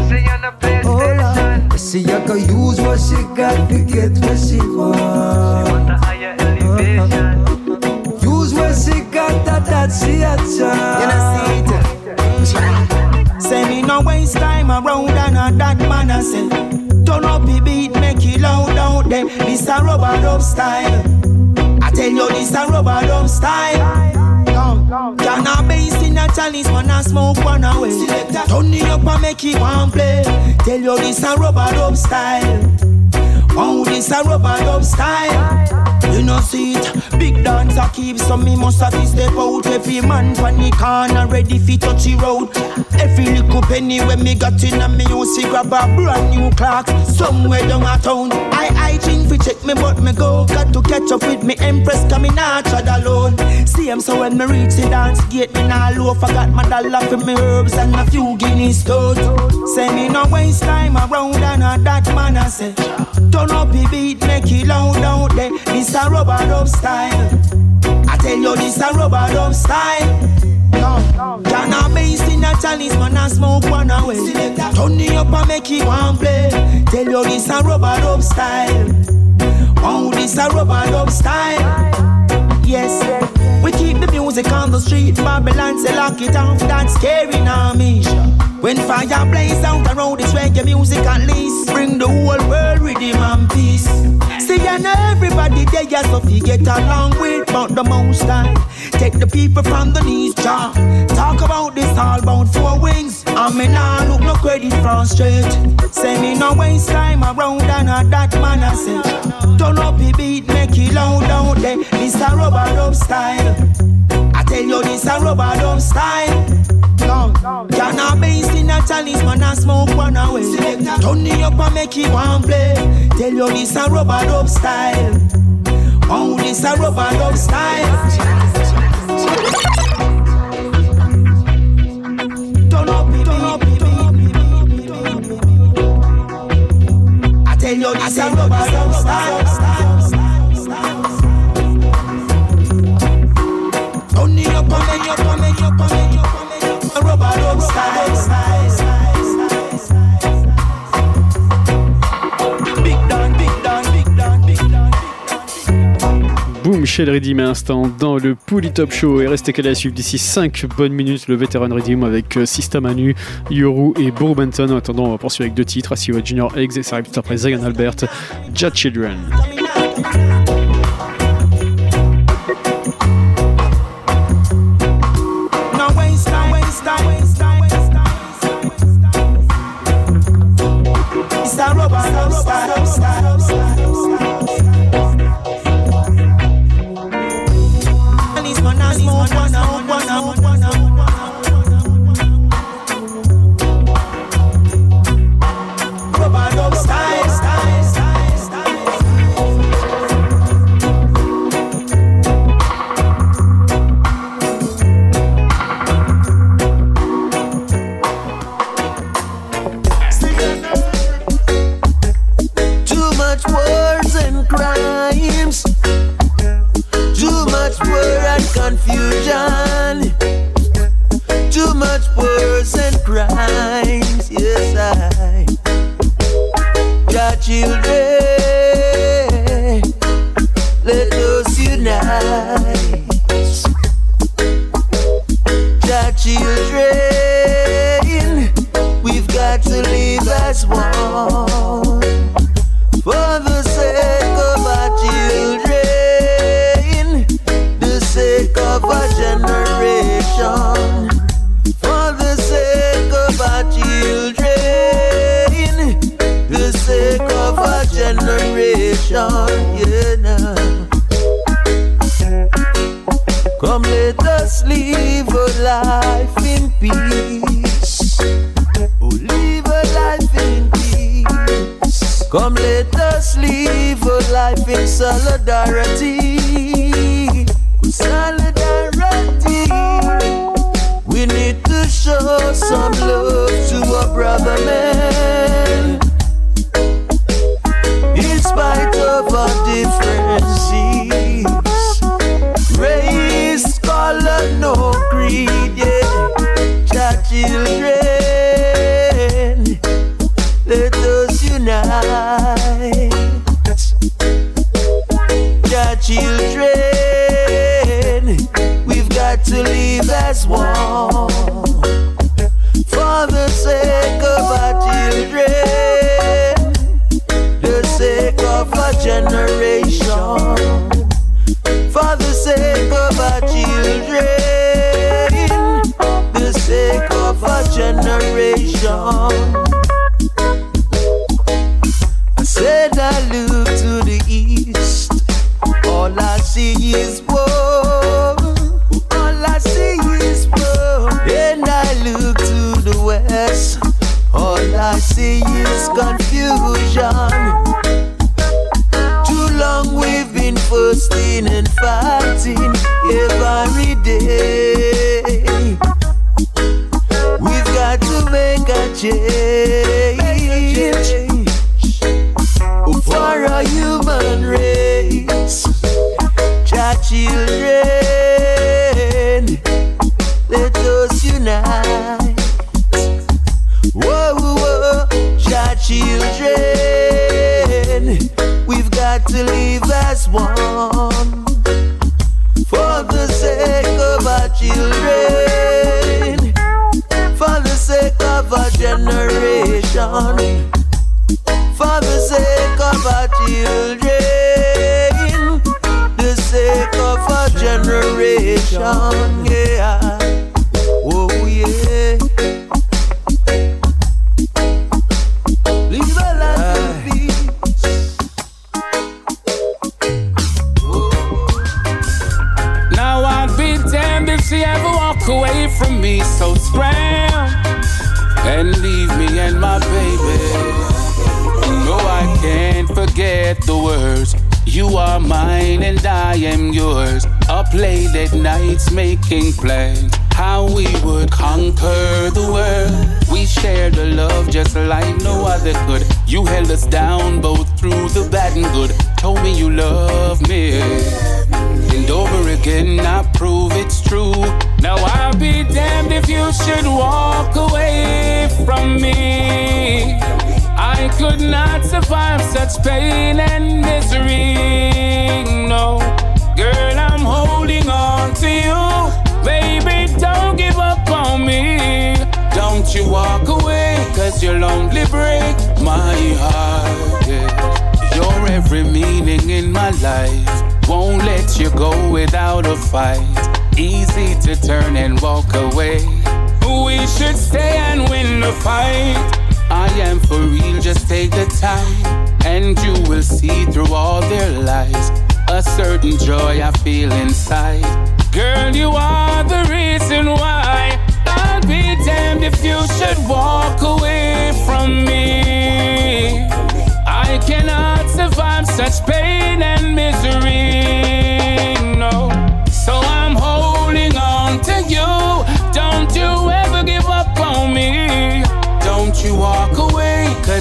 She a go use what she got to get what she want. Uh-huh. Use what she got that that she a chance. You know, Say me no waste time around and a that man I say. Turn up the beat, make it loud out there. This a rub-a-dub style. I tell you this a rub-a-dub style. Can a bass in a chalice, man a smoke one away. Turn it up and make it one play Tell you this a rub-a-dub style. Oh, this a rub-a-dub style. You know see it, big dance I keep so me must have to step out. Every man pan the corner ready fi touch road. Every little penny when me got in a me music grab a brand new clock Somewhere down a town I I think fi check me but me go. Got to catch up with me empress coming not trod alone. See him so when me reach the dance gate me nah low Forgot my dollar for me herbs and a few guineas stones. Say me no waste time around and a that man I say Turn up the beat make it loud out there. This a rub-a-dub style. I tell you this a rub-a-dub style. Can a bass in a chalice, man a smoke one away. Turn it up and make it one play. Tell you this a rub-a-dub style. Oh, this a rub-a-dub style. Yes, we keep the music on the street. Babylon say lock it off. That's scary me. When fire blaze out around this reggae music at least Bring the whole world rhythm and peace See and everybody there just so fi get along with But the most time Take the people from the knees jaw Talk about this all about four wings. I me nah look no credit from straight. Say me no waste time around and a that man I say. Turn up the beat make it loud out there tell you this a rubber dump style. No, can I base in a chalice, man, I smoke one away. Turn it up and make it one play. Tell you this a rubber dump style. Oh, this a rubber dump style. Turn up, turn up. I tell you this a rubber dump style. Michel Redim à instant dans le Pouli Top Show et restez calés à suivre d'ici 5 bonnes minutes le vétéran Redim avec euh, System Anu, Yoru et Bo Benton. En attendant, on va poursuivre avec deux titres, Asiwa Junior Eggs et ça arrive après Zagan Albert, Ja Children.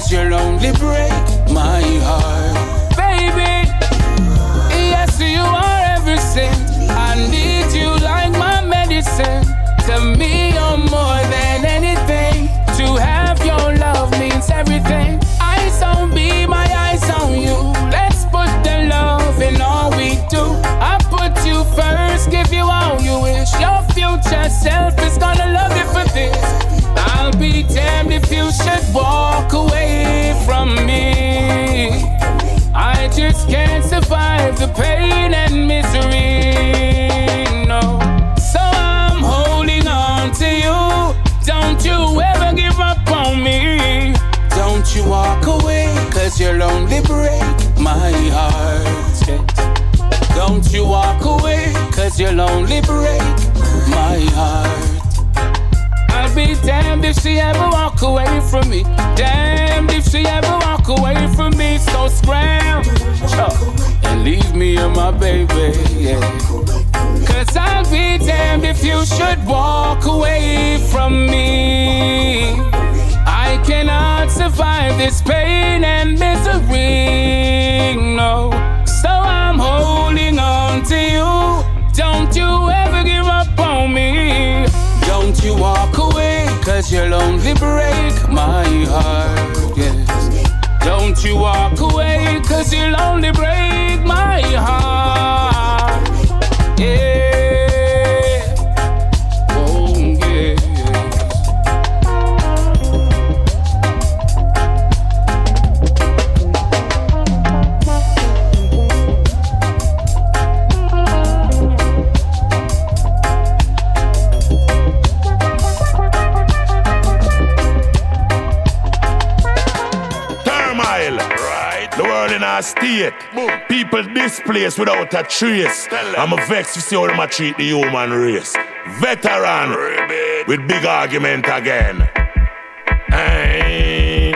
Cause you'll only break my heart. Baby, yes, you are everything. I need you like my medicine. To me, you're more than anything. To have your love means everything. Eyes on me, my eyes on you. Let's put the love in all we do. I put you first, give you all you wish. Your future self is gonna love you for this. I'll be damned if you should walk away from me. I just can't survive the pain and misery. No, so I'm holding on to you Don't you ever give up on me. Don't you walk away, cause you'll only break my heart. Don't you walk away, cause you'll only break my heart. Be damned if she ever walk away from me. Damned if she ever walk away from me. So scram and leave me and my baby. Yeah. Cause I'll be damned if you should walk away from me. I cannot survive this pain and misery. No, so I'm holding on to you. Don't you ever give up on me. Don't you walk away, cause you'll only break my heart. Yes. Don't you walk away, cause you'll only break my heart. Yeah. A state. People displaced without a trace. I'm a vex to see how them treat the human race. Veteran with big argument again. Hey.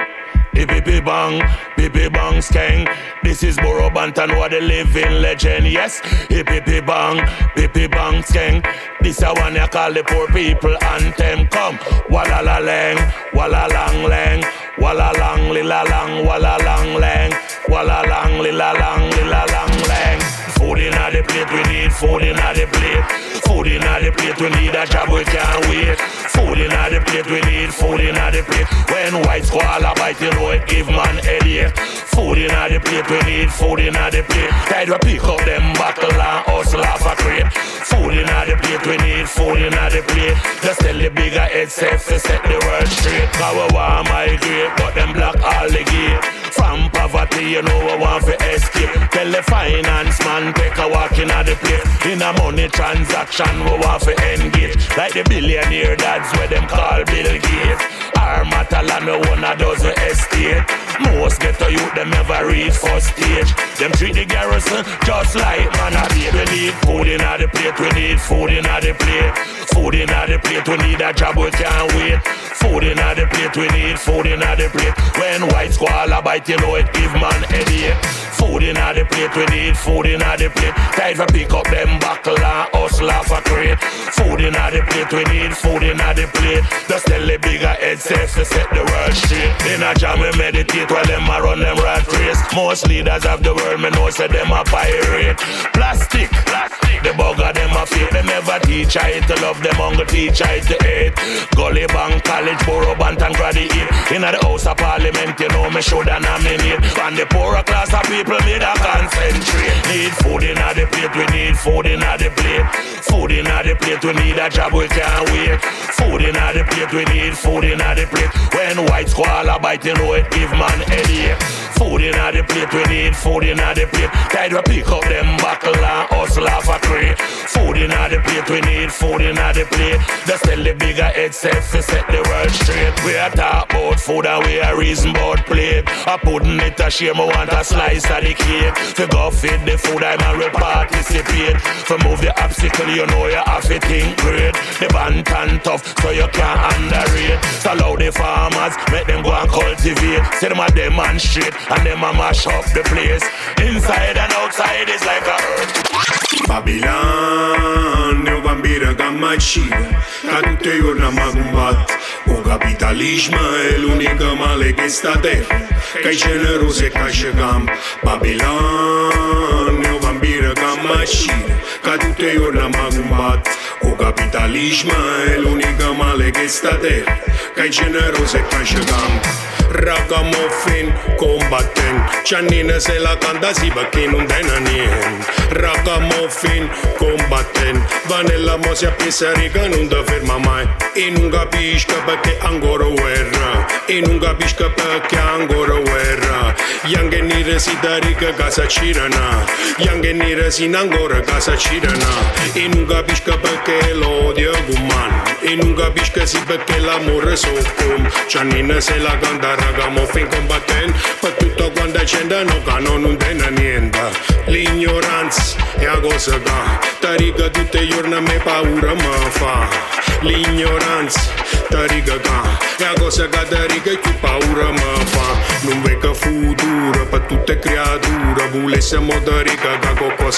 Bippy bang, bippy bang skeng. This is Burro Banton, what the living legend. Yes, hippie bang, bippy bang skeng. This a one you call the poor people anthem. Come, walla la lang, walla lang lang, walla lang lila lang, walla lang lang, walla lang lila lang, lila lang lang. Food in the plate, we need food in the plate. Food in the plate, we need a job, we can't wait. Food in the plate, we need food in the plate. When white squall bite, you know it give man headache. Food in the plate, we need food in the plate. Tide we pick up them bottle and hustle off a crate. Food in the plate, we need food in the plate. Just tell the bigger head safe to set the world straight. Cause we want migrate, but them block all the gate. From poverty, you know we want to escape. Tell the finance man take a walk in the place. In a money transaction, we want to engage. Like the billionaire dads where them call Bill Gates. Our Matalan, we one a dozen estate. Most get to youth, them never reach first stage. Them treat the garrison just like man a We need food in the plate, we need food in the plate. Food in the plate, we need a job, we can't wait. Food in the plate, we need food in the plate. When white squall bite, you know it give man headache. Food in the plate, we need food in the plate. Time for pick up them buckle and hustle off a crate. Food in the plate, we need food in the plate. Just tell the bigger head safe to set the world straight. In a jam, we meditate while them a run them rat race. Most leaders of the world, me know say them a pirate. Plastic, plastic. The bugger them a fake. Them never teach I to love them, hunger teach I to hate. Gully Bank College, Burro Banton graduate. In the House of Parliament, you know me shoulda nominate. And the poorer class of people need a concentrate. Need food in the plate, we need food in the plate. Food in the plate, we need a job, we can't wait. Food in the plate, we need food in the plate. When white squall a bite, you know it give man headache. Food in the plate, we need food in the plate. Tide we pick up them buckle and hustle off a crate. Food in the plate, we need food in the plate. Just tell the bigger head self to set the world straight. We are talk about food and we are reason about plate. I pudding it a shame, I want a slice of the cake. To go feed the food, I'm a real participate. To move the obstacle, you know you have to think great. The band and tough, so you can't underrate. So allow the farmers, make them go and cultivate. See them a demonstrate, and them a mash up the place. Inside and outside is like a earth. Babilan, eu v-am birăgam macigă Ca dute eu n-am agumbat O capitalismă el unică male que está de Că-i generoase ca și gam Babilan, eu ca mașină Ca dute eu n-am agumat O capitalismo el único mal que está de Ca generoso ca șagam Ragamuffin, combaten Cianine se la canta si băchin un denanien Ragamuffin, combaten Vanilla mosia piserica nu dă firma mai. E nu capisci că perché ancora guerra E nu capisci că perché ancora guerra Yang nire si darica casa cirana Yang si ancora casa cirana E non capisca perché l'odio guman E non capisca si perché l'amore soccom Giannina se la canta ragamuffin combattente Per tutto quanto accende no cano non tena niente. L'ignoranza è la cosa che Tariga tutte i giorni a me paura mi fa. L'ignoranza Tariga che è la cosa che tariga più paura mi fa. Non vedo futuro per tutte creature. Volessimo tariga che qualcosa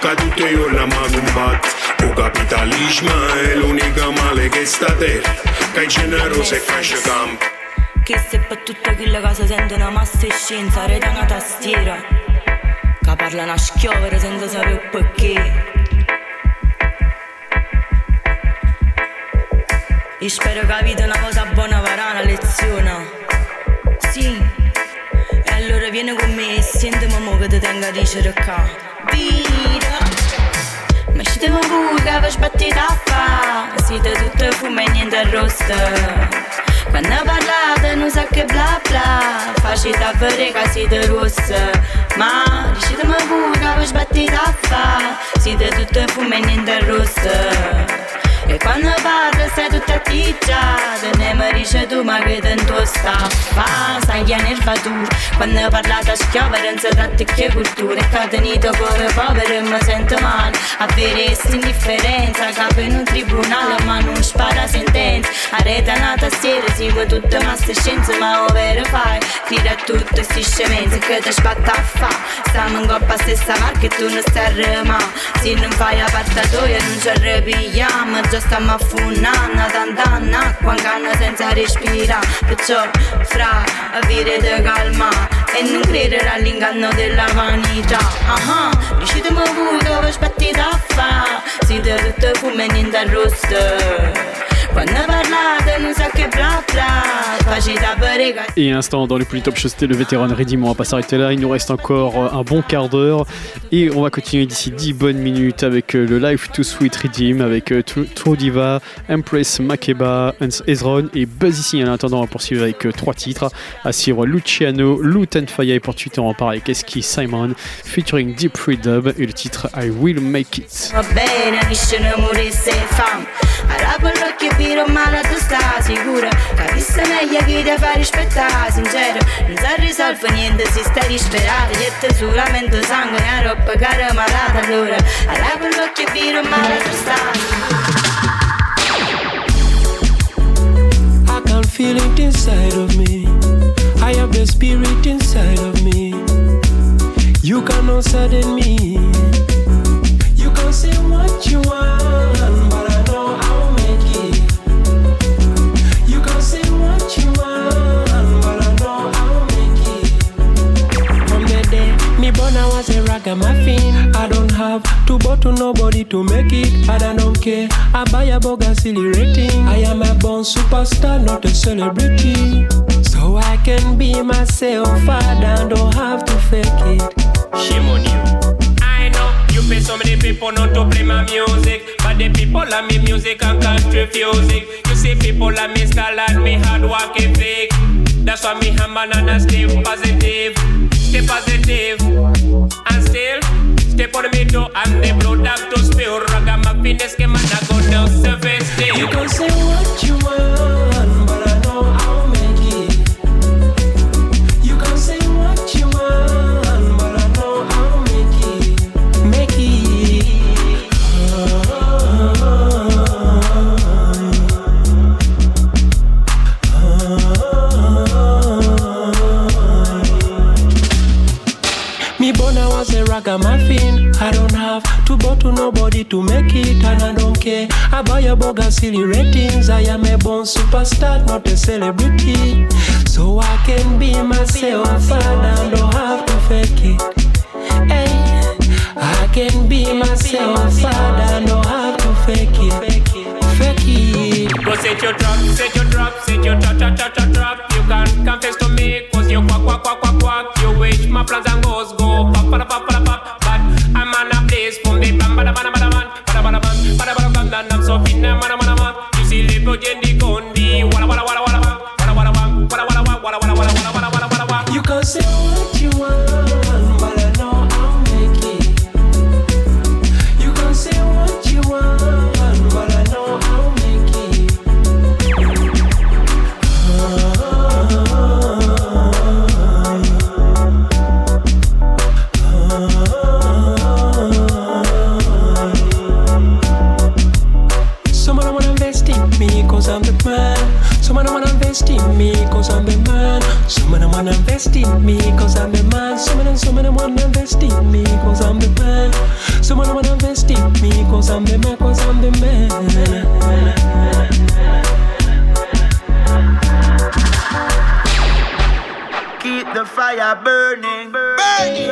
Ca du-te eu n-am aruncat Cu capitalismă e l'unica male che sta a terra Ca generoso e ca campo Che se per tutto quello che si sente una massa e scienza Reda una tastiera. Ca parla una schiovere senza sapere perché. E spero che avete una cosa buona varana lezione. Sì. Allora vieni con me sentimi mo che ti tengo a dicere qua Vita Ma scitemi voi che vi sbattete a fa Siete tutte fume e niente arrosto. Quando parlate non sa che bla bla. Facete a vedere che siete rosse Ma dicetemi voi che vi sbattete a fa Siete tutte fume e niente arrosto e quando parlo sei tutta atticciata Ne mi dice tu ma che tanto sta. A fa Sai che è nervatura Quando parlate a schiovere non si tratta che cultura E catenito come povero mi sento male. Avere questa indifferenza Capo in un tribunale ma non spara sentenza. A rete una tastiera Sigo tutte ma ste scienze ma ovvero fai? Crida a tutte sti scemenze che ti spatta a fa. Stiamo in coppa stessa marca e tu non stai a rema Se non fai la partatoia non ci arrepigliamo stiamo a funana Tant'anna canna senza respirare Perciò fra avere calma E non credere all'inganno della vanità. Ah ah, dicetemi voi dove aspettite a fa? Siete tutte come niente arrosto Et instant dans les Top Show, c'était le vétéran Redim. On va pas s'arrêter là. Il nous reste encore euh, un bon quart d'heure. Et on va continuer d'ici 10 bonnes minutes avec euh, le Life to Sweet Redim, avec euh, True Diva, Empress Makeba, Ezron et Buzz ici. En attendant, on va poursuivre avec trois titres à suivre Luciano, Lutan Fire et pour Twitter, on va parler avec Eski Simon featuring Deep Free Dub et le titre I Will Make It. Sincero. Non si risolve niente se stai disperato Getta solamente sangue e roba cara malata Allora, allora l'occhio e viro male I can feel it inside of me. I have the spirit inside of me. You cannot sadden me. You can say what you want But I a ragamuffin. I don't have to bow to nobody to make it, and I don't care. I buy a boga silly rating. I am a born superstar, not a celebrity. So I can be myself, I don't have to fake it. Shame on you. I know you pay so many people not to play my music, but the people love me music and country music. You see, people love me style and me hard work ethic. That's why me and banana stay positive stay positive and still step on the middle and the blood have to spill. Ragamuffin, this game and I go down surface. You can say what you want, ragamuffin. I don't have to bow to nobody to make it, and I don't care. I buy a boga silly ratings. I am a born superstar, not a celebrity. So I can be myself, and I don't have to fake it. Hey, I can be myself, and I don't have to fake it. Fake it. Go set your trap, set your trap, set your trap, trap, trap, trap, trap. You can confess to me, cause you quack, quack, quack, quack, quack. You wish my plans and goals go pop, I'm on a place from the bam, bada, bada, bada, man, bada, bada, man, bada, bada, bam, dan, I'm so finna, man, man, man. You see, again, the condi, wala, wala, wala, wala, wala, wala, wala, wala, wala, wala, wala, wala, wala, wala, wala, wala, wala, wala. You can say invest in me cause I'm the man. Someone someone wanna invest in me cause I'm the man. Someone wanna invest in me cause I'm the man cause I'm the man. Keep the fire burning. Burning.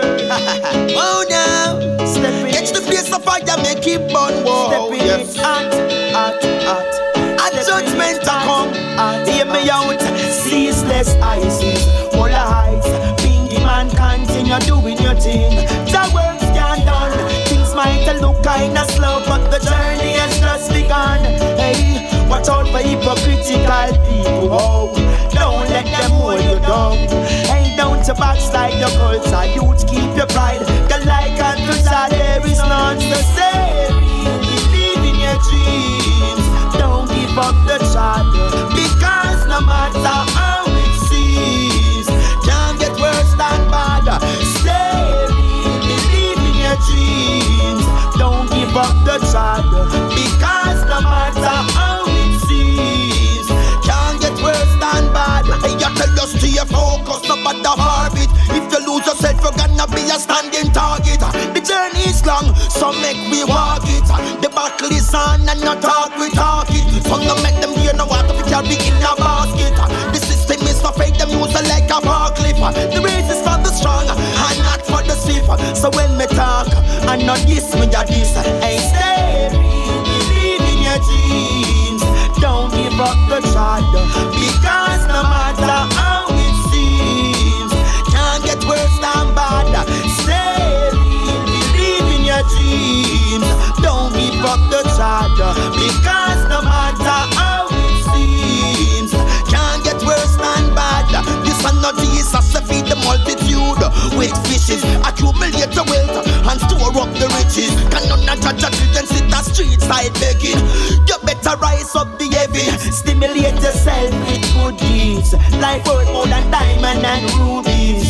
oh now. Step in. Catch the place of fire, make it burn. Whoa, Step in. yes. Hot, continue doing your thing. The work's can't done. Things might look kinda slow, but the journey has just begun. Hey, watch out for hypocritical people. Oh, don't let them hold you down. Hey, don't you backslide your culture. Youth, keep your pride. The like and to God, there is none to say. Believe in your dreams. Don't give up the shot. Dreams. Don't give up the shot. Because no matter how it seems, Can't get worse than bad. Hey, I tell you stay focused, no matter orbit. If you lose yourself, you're gonna be a standing target. The journey is long, so make we walk it. The battle is on and not talk, we talk it. So no make them hear no water, we carry in a basket. The system is so fake, them use it like a forklift. The race is for the strong So when me talk, and not this, me a this. Hey, stay believe in your dreams. Don't give up the try, Because no matter how it seems, can't get worse than bad. Stay believe in your dreams. Don't give up the child. Because multitude with fishes, accumulate the wealth and store up the riches. Can none of judge children sit the street side begging? You better rise up the heavy, stimulate yourself with good deeds, like worth more than diamond and rubies.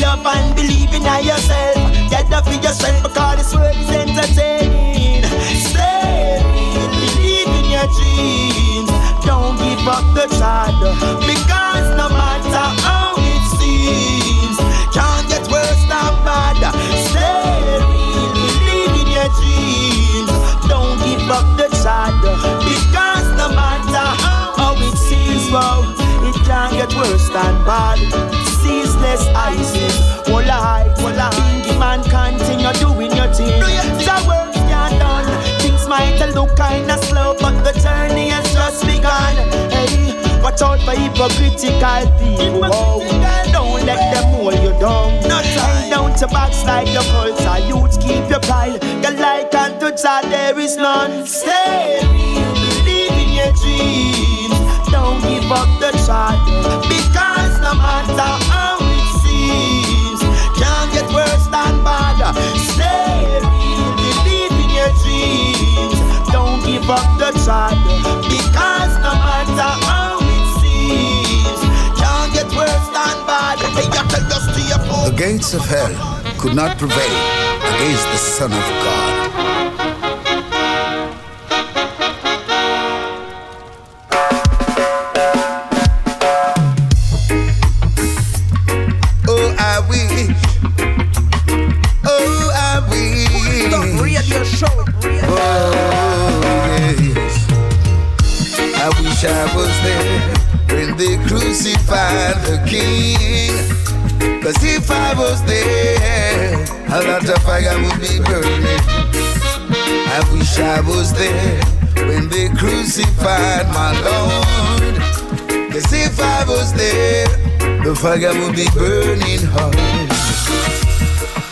Love and believe in yourself, get up for yourself because this world is entertaining. Stay believe in your dreams. Don't give up the child because no than bad. Ceaseless ISIS, I, well I, Bingy man continue doing your thing. The work can't done. Things might look kinda slow, but the journey has just begun. Hey, watch out for hypocritical people. Oh, don't let them hold you down. Hey, down to backslide your culture. Youth keep your pride. Your like unto God, there is none. Stay real, believe in your dreams. Don't give up the child. Because no matter how it seems, can't get worse than bad. Stay real, believe in your dreams. Don't give up the child. Because no matter how it seems, can't get worse than bad. The gates of hell could not prevail against the Son of God. Fire would be burning. I wish I was there when they crucified my Lord. Cause if I was there, the fire would be burning hard.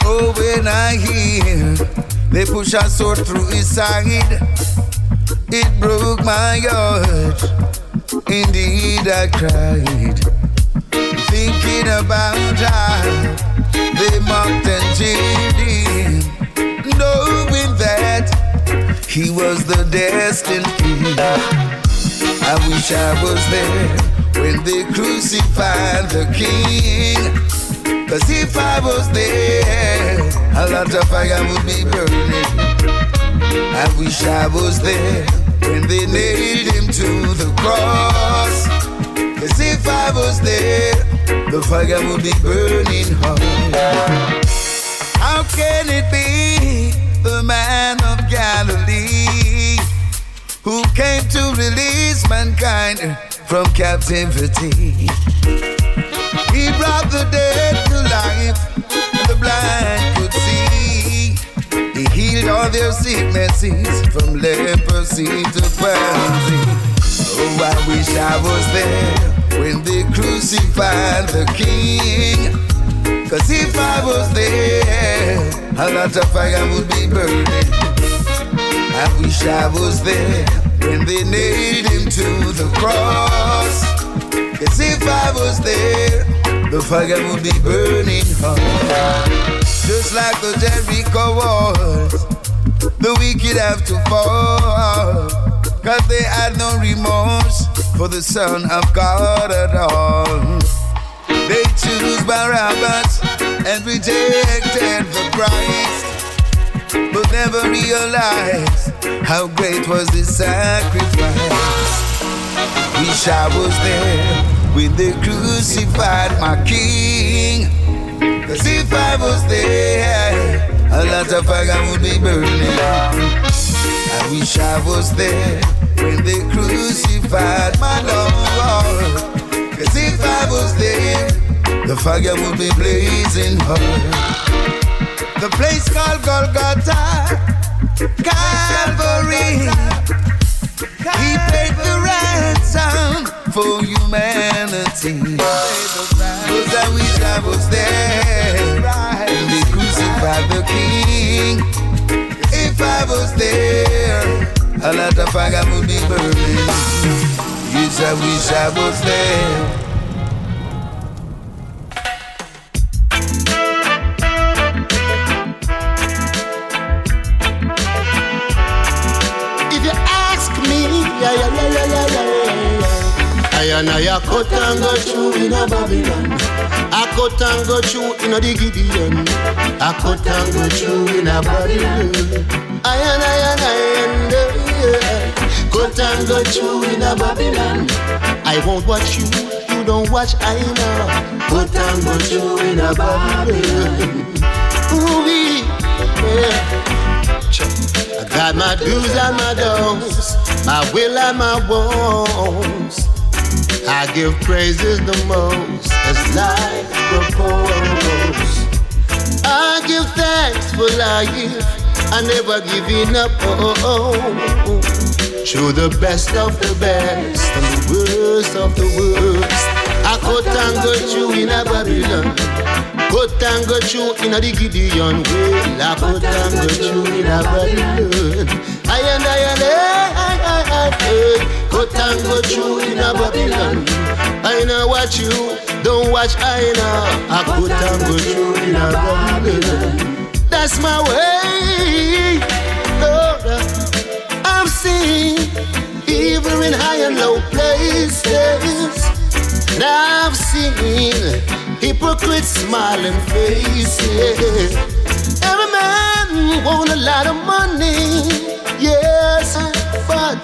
Oh, when I hear they push a sword through his side, it broke my heart. Indeed, I cried, thinking about how they mocked and him, knowing that he was the destined king. I wish I was there when they crucified the king. Cause if I was there, a lot of fire would be burning. I wish I was there when they nailed him to the cross. Cause if I was there, the fire would be burning hot. How can it be the man of Galilee who came to release mankind from captivity? He brought the dead to life, and the blind could see. He healed all their sicknesses from leprosy to palsy. Oh, I wish I was there when they crucified the King. Cause if I was there, a lot of fire would be burning. I wish I was there when they nailed him to the cross. Cause if I was there, the fire would be burning hot. Just like the Jericho walls, the wicked have to fall. Cause they had no remorse for the Son of God at all. They choose Barabbas and rejected the Christ, but never realized how great was the sacrifice. Wish I was there when they crucified my King. Cause if I was there, a lot of fire would be burning. I wish I was there when they crucified my Lord. Cause if I was there, the fire would be blazing hot. The place called Golgotha, Calvary. He paid the ransom for humanity. Cause I wish I was there. And they crucified the king. If I was there, a lot of be burning. Yes, I wish I was there. And I cut and go through in a Babylon. I cut and go through in a the Gideon. I cut and go through in a Babylon. I and I and go through in a Babylon. I won't watch you, you don't watch I know. Cut and go through in a Babylon. Ooh, yeah. I got my do's and my don'ts, my will and my wants. I give praises the most as life proposes. I give thanks for life, I never giving up. Oh, oh, oh. Through the best of the best and the worst of the worst. I cut and go through in a Babylon. Cut and go through in a the Gideon way. I cut and go through in a Babylon. I and I and I, I, I, I, Cut and go through in a Babylon. I know what you don't watch. I know. I cut and go through in a Babylon. That's my way. Seen evil in high and low places. And I've seen hypocrites smiling faces. Every man want a lot of money, yes, but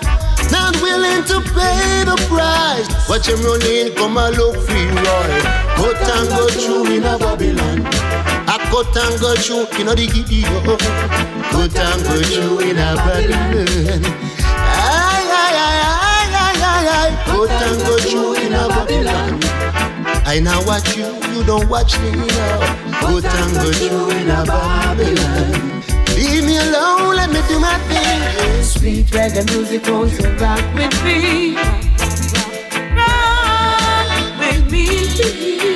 not willing to pay the price. Watch him running, come and look free, Roy. Go through in a Babylon. I go through in a the. Cut and go through in a Babylon. Ay, ay, ay, ay, ay, ay, ay. Go through in a Babylon. I now watch you, you don't watch me now. Go through in a Babylon. Leave me alone, let me do my thing. Sweet reggae music won't you rock with me? Rock with me.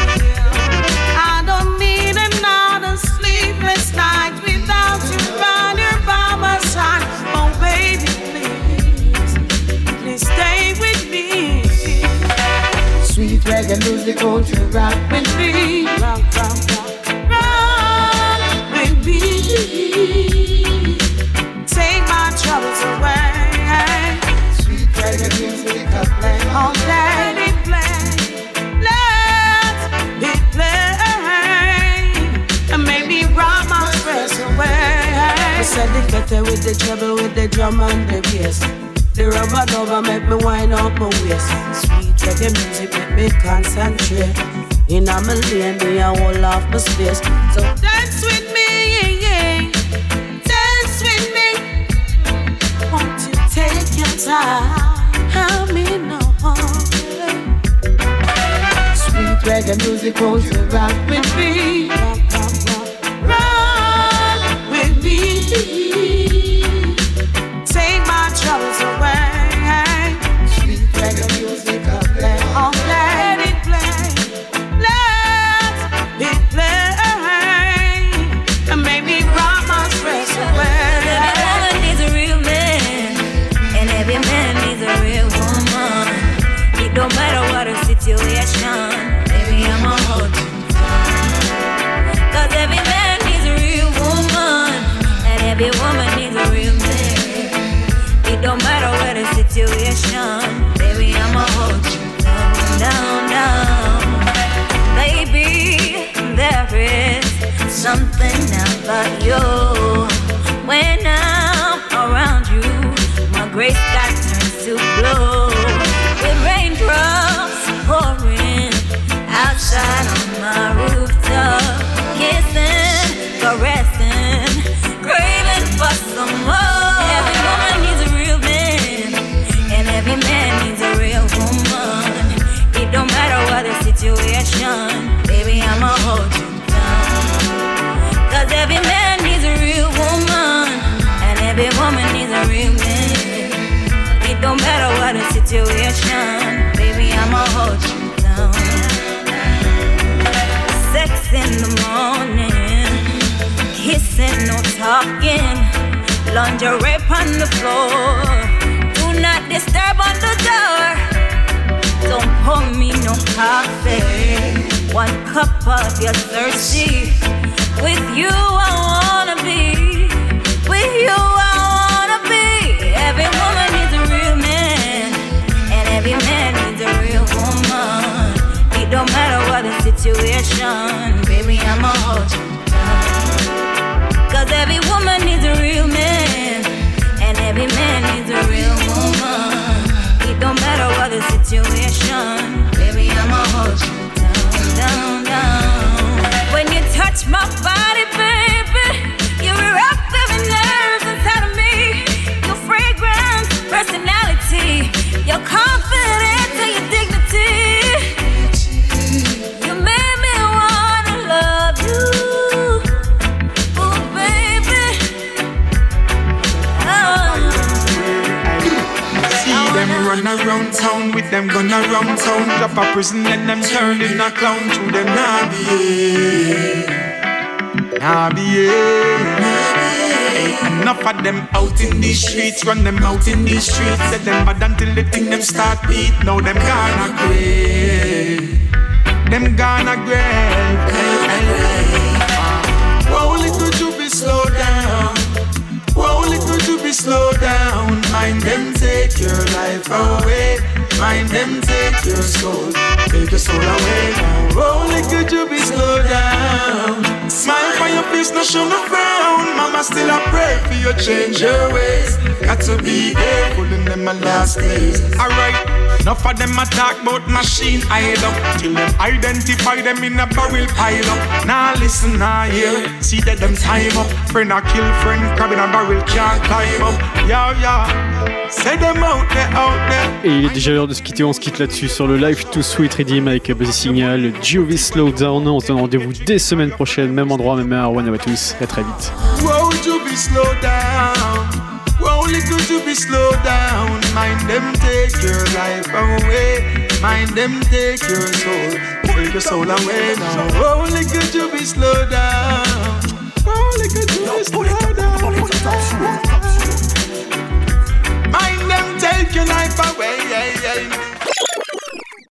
Reggae music, won't rock with me? Rock, rock, rock, rock with me. Take my troubles away. Sweet reggae music, I play all day. Let it play, let it play, and make me rock my stress away. I said the cutter with the treble, with the drum and the bass. The rubber dubber make me wind up my waist. Sweet reggae music make me concentrate. In a lane, me a hold off my space. So dance with me, yeah, yeah. Dance with me. Won't you take your time? Help me know. Sweet reggae music, won't you rock with me? Don't the situation, baby, I'ma hold you. Cause every man needs a real woman, and every woman needs a real man. It don't matter what the situation, baby, hold you down, down, down. Baby, there is something about you. With in the morning, kissing, no talking, lingerie on the floor. Do not disturb on the door. Don't pour me no coffee. One cup of your thirsty. With you, I wanna be. With you, I wanna be. Every woman needs a real man, and every man needs a real woman. It don't matter what the situation, I'ma. Cause every woman needs a real man, and every man needs a real woman. It don't matter what the situation, baby, I'ma hold you down, down, down. When you touch my body, baby, you erupt every nerve inside of me. Your fragrance, personality, your confidence run around town with them gun around town. Drop a prison and them turn in a clown to them nah behave. Nah behave. Enough of them out in these streets, run them out in these streets. Set them bad until the thing them start beat. Now them gonna grave. Them gonna grave. Take your life away. Mind them take your soul. Take your soul away. Whoa, little to be slow down. Smile for your face, no show no frown. Mama still a pray for you change your ways. Got to be careful in them my last days. Alright. Enough of them about machine Till them identify them in a barrel pile up. Now listen, now hear See that them time up. Friend a kill friend Crab in a barrel can't climb up. Yeah, yeah Say them out there, out there. Et il est déjà l'heure de se quitter, on se quitte là-dessus sur le Live to Sweet Redeem avec Buzzy Signal, Jovi Slowdown. On se donne rendez-vous dès semaine prochaine, même endroit, même heure. One à tous, à très vite. little to be slowed down. Mind them take your life away. Mind them take your soul. Take your soul away now. Oh, little to be slowed down. Oh, little to be slowed down. Mind them take your life away.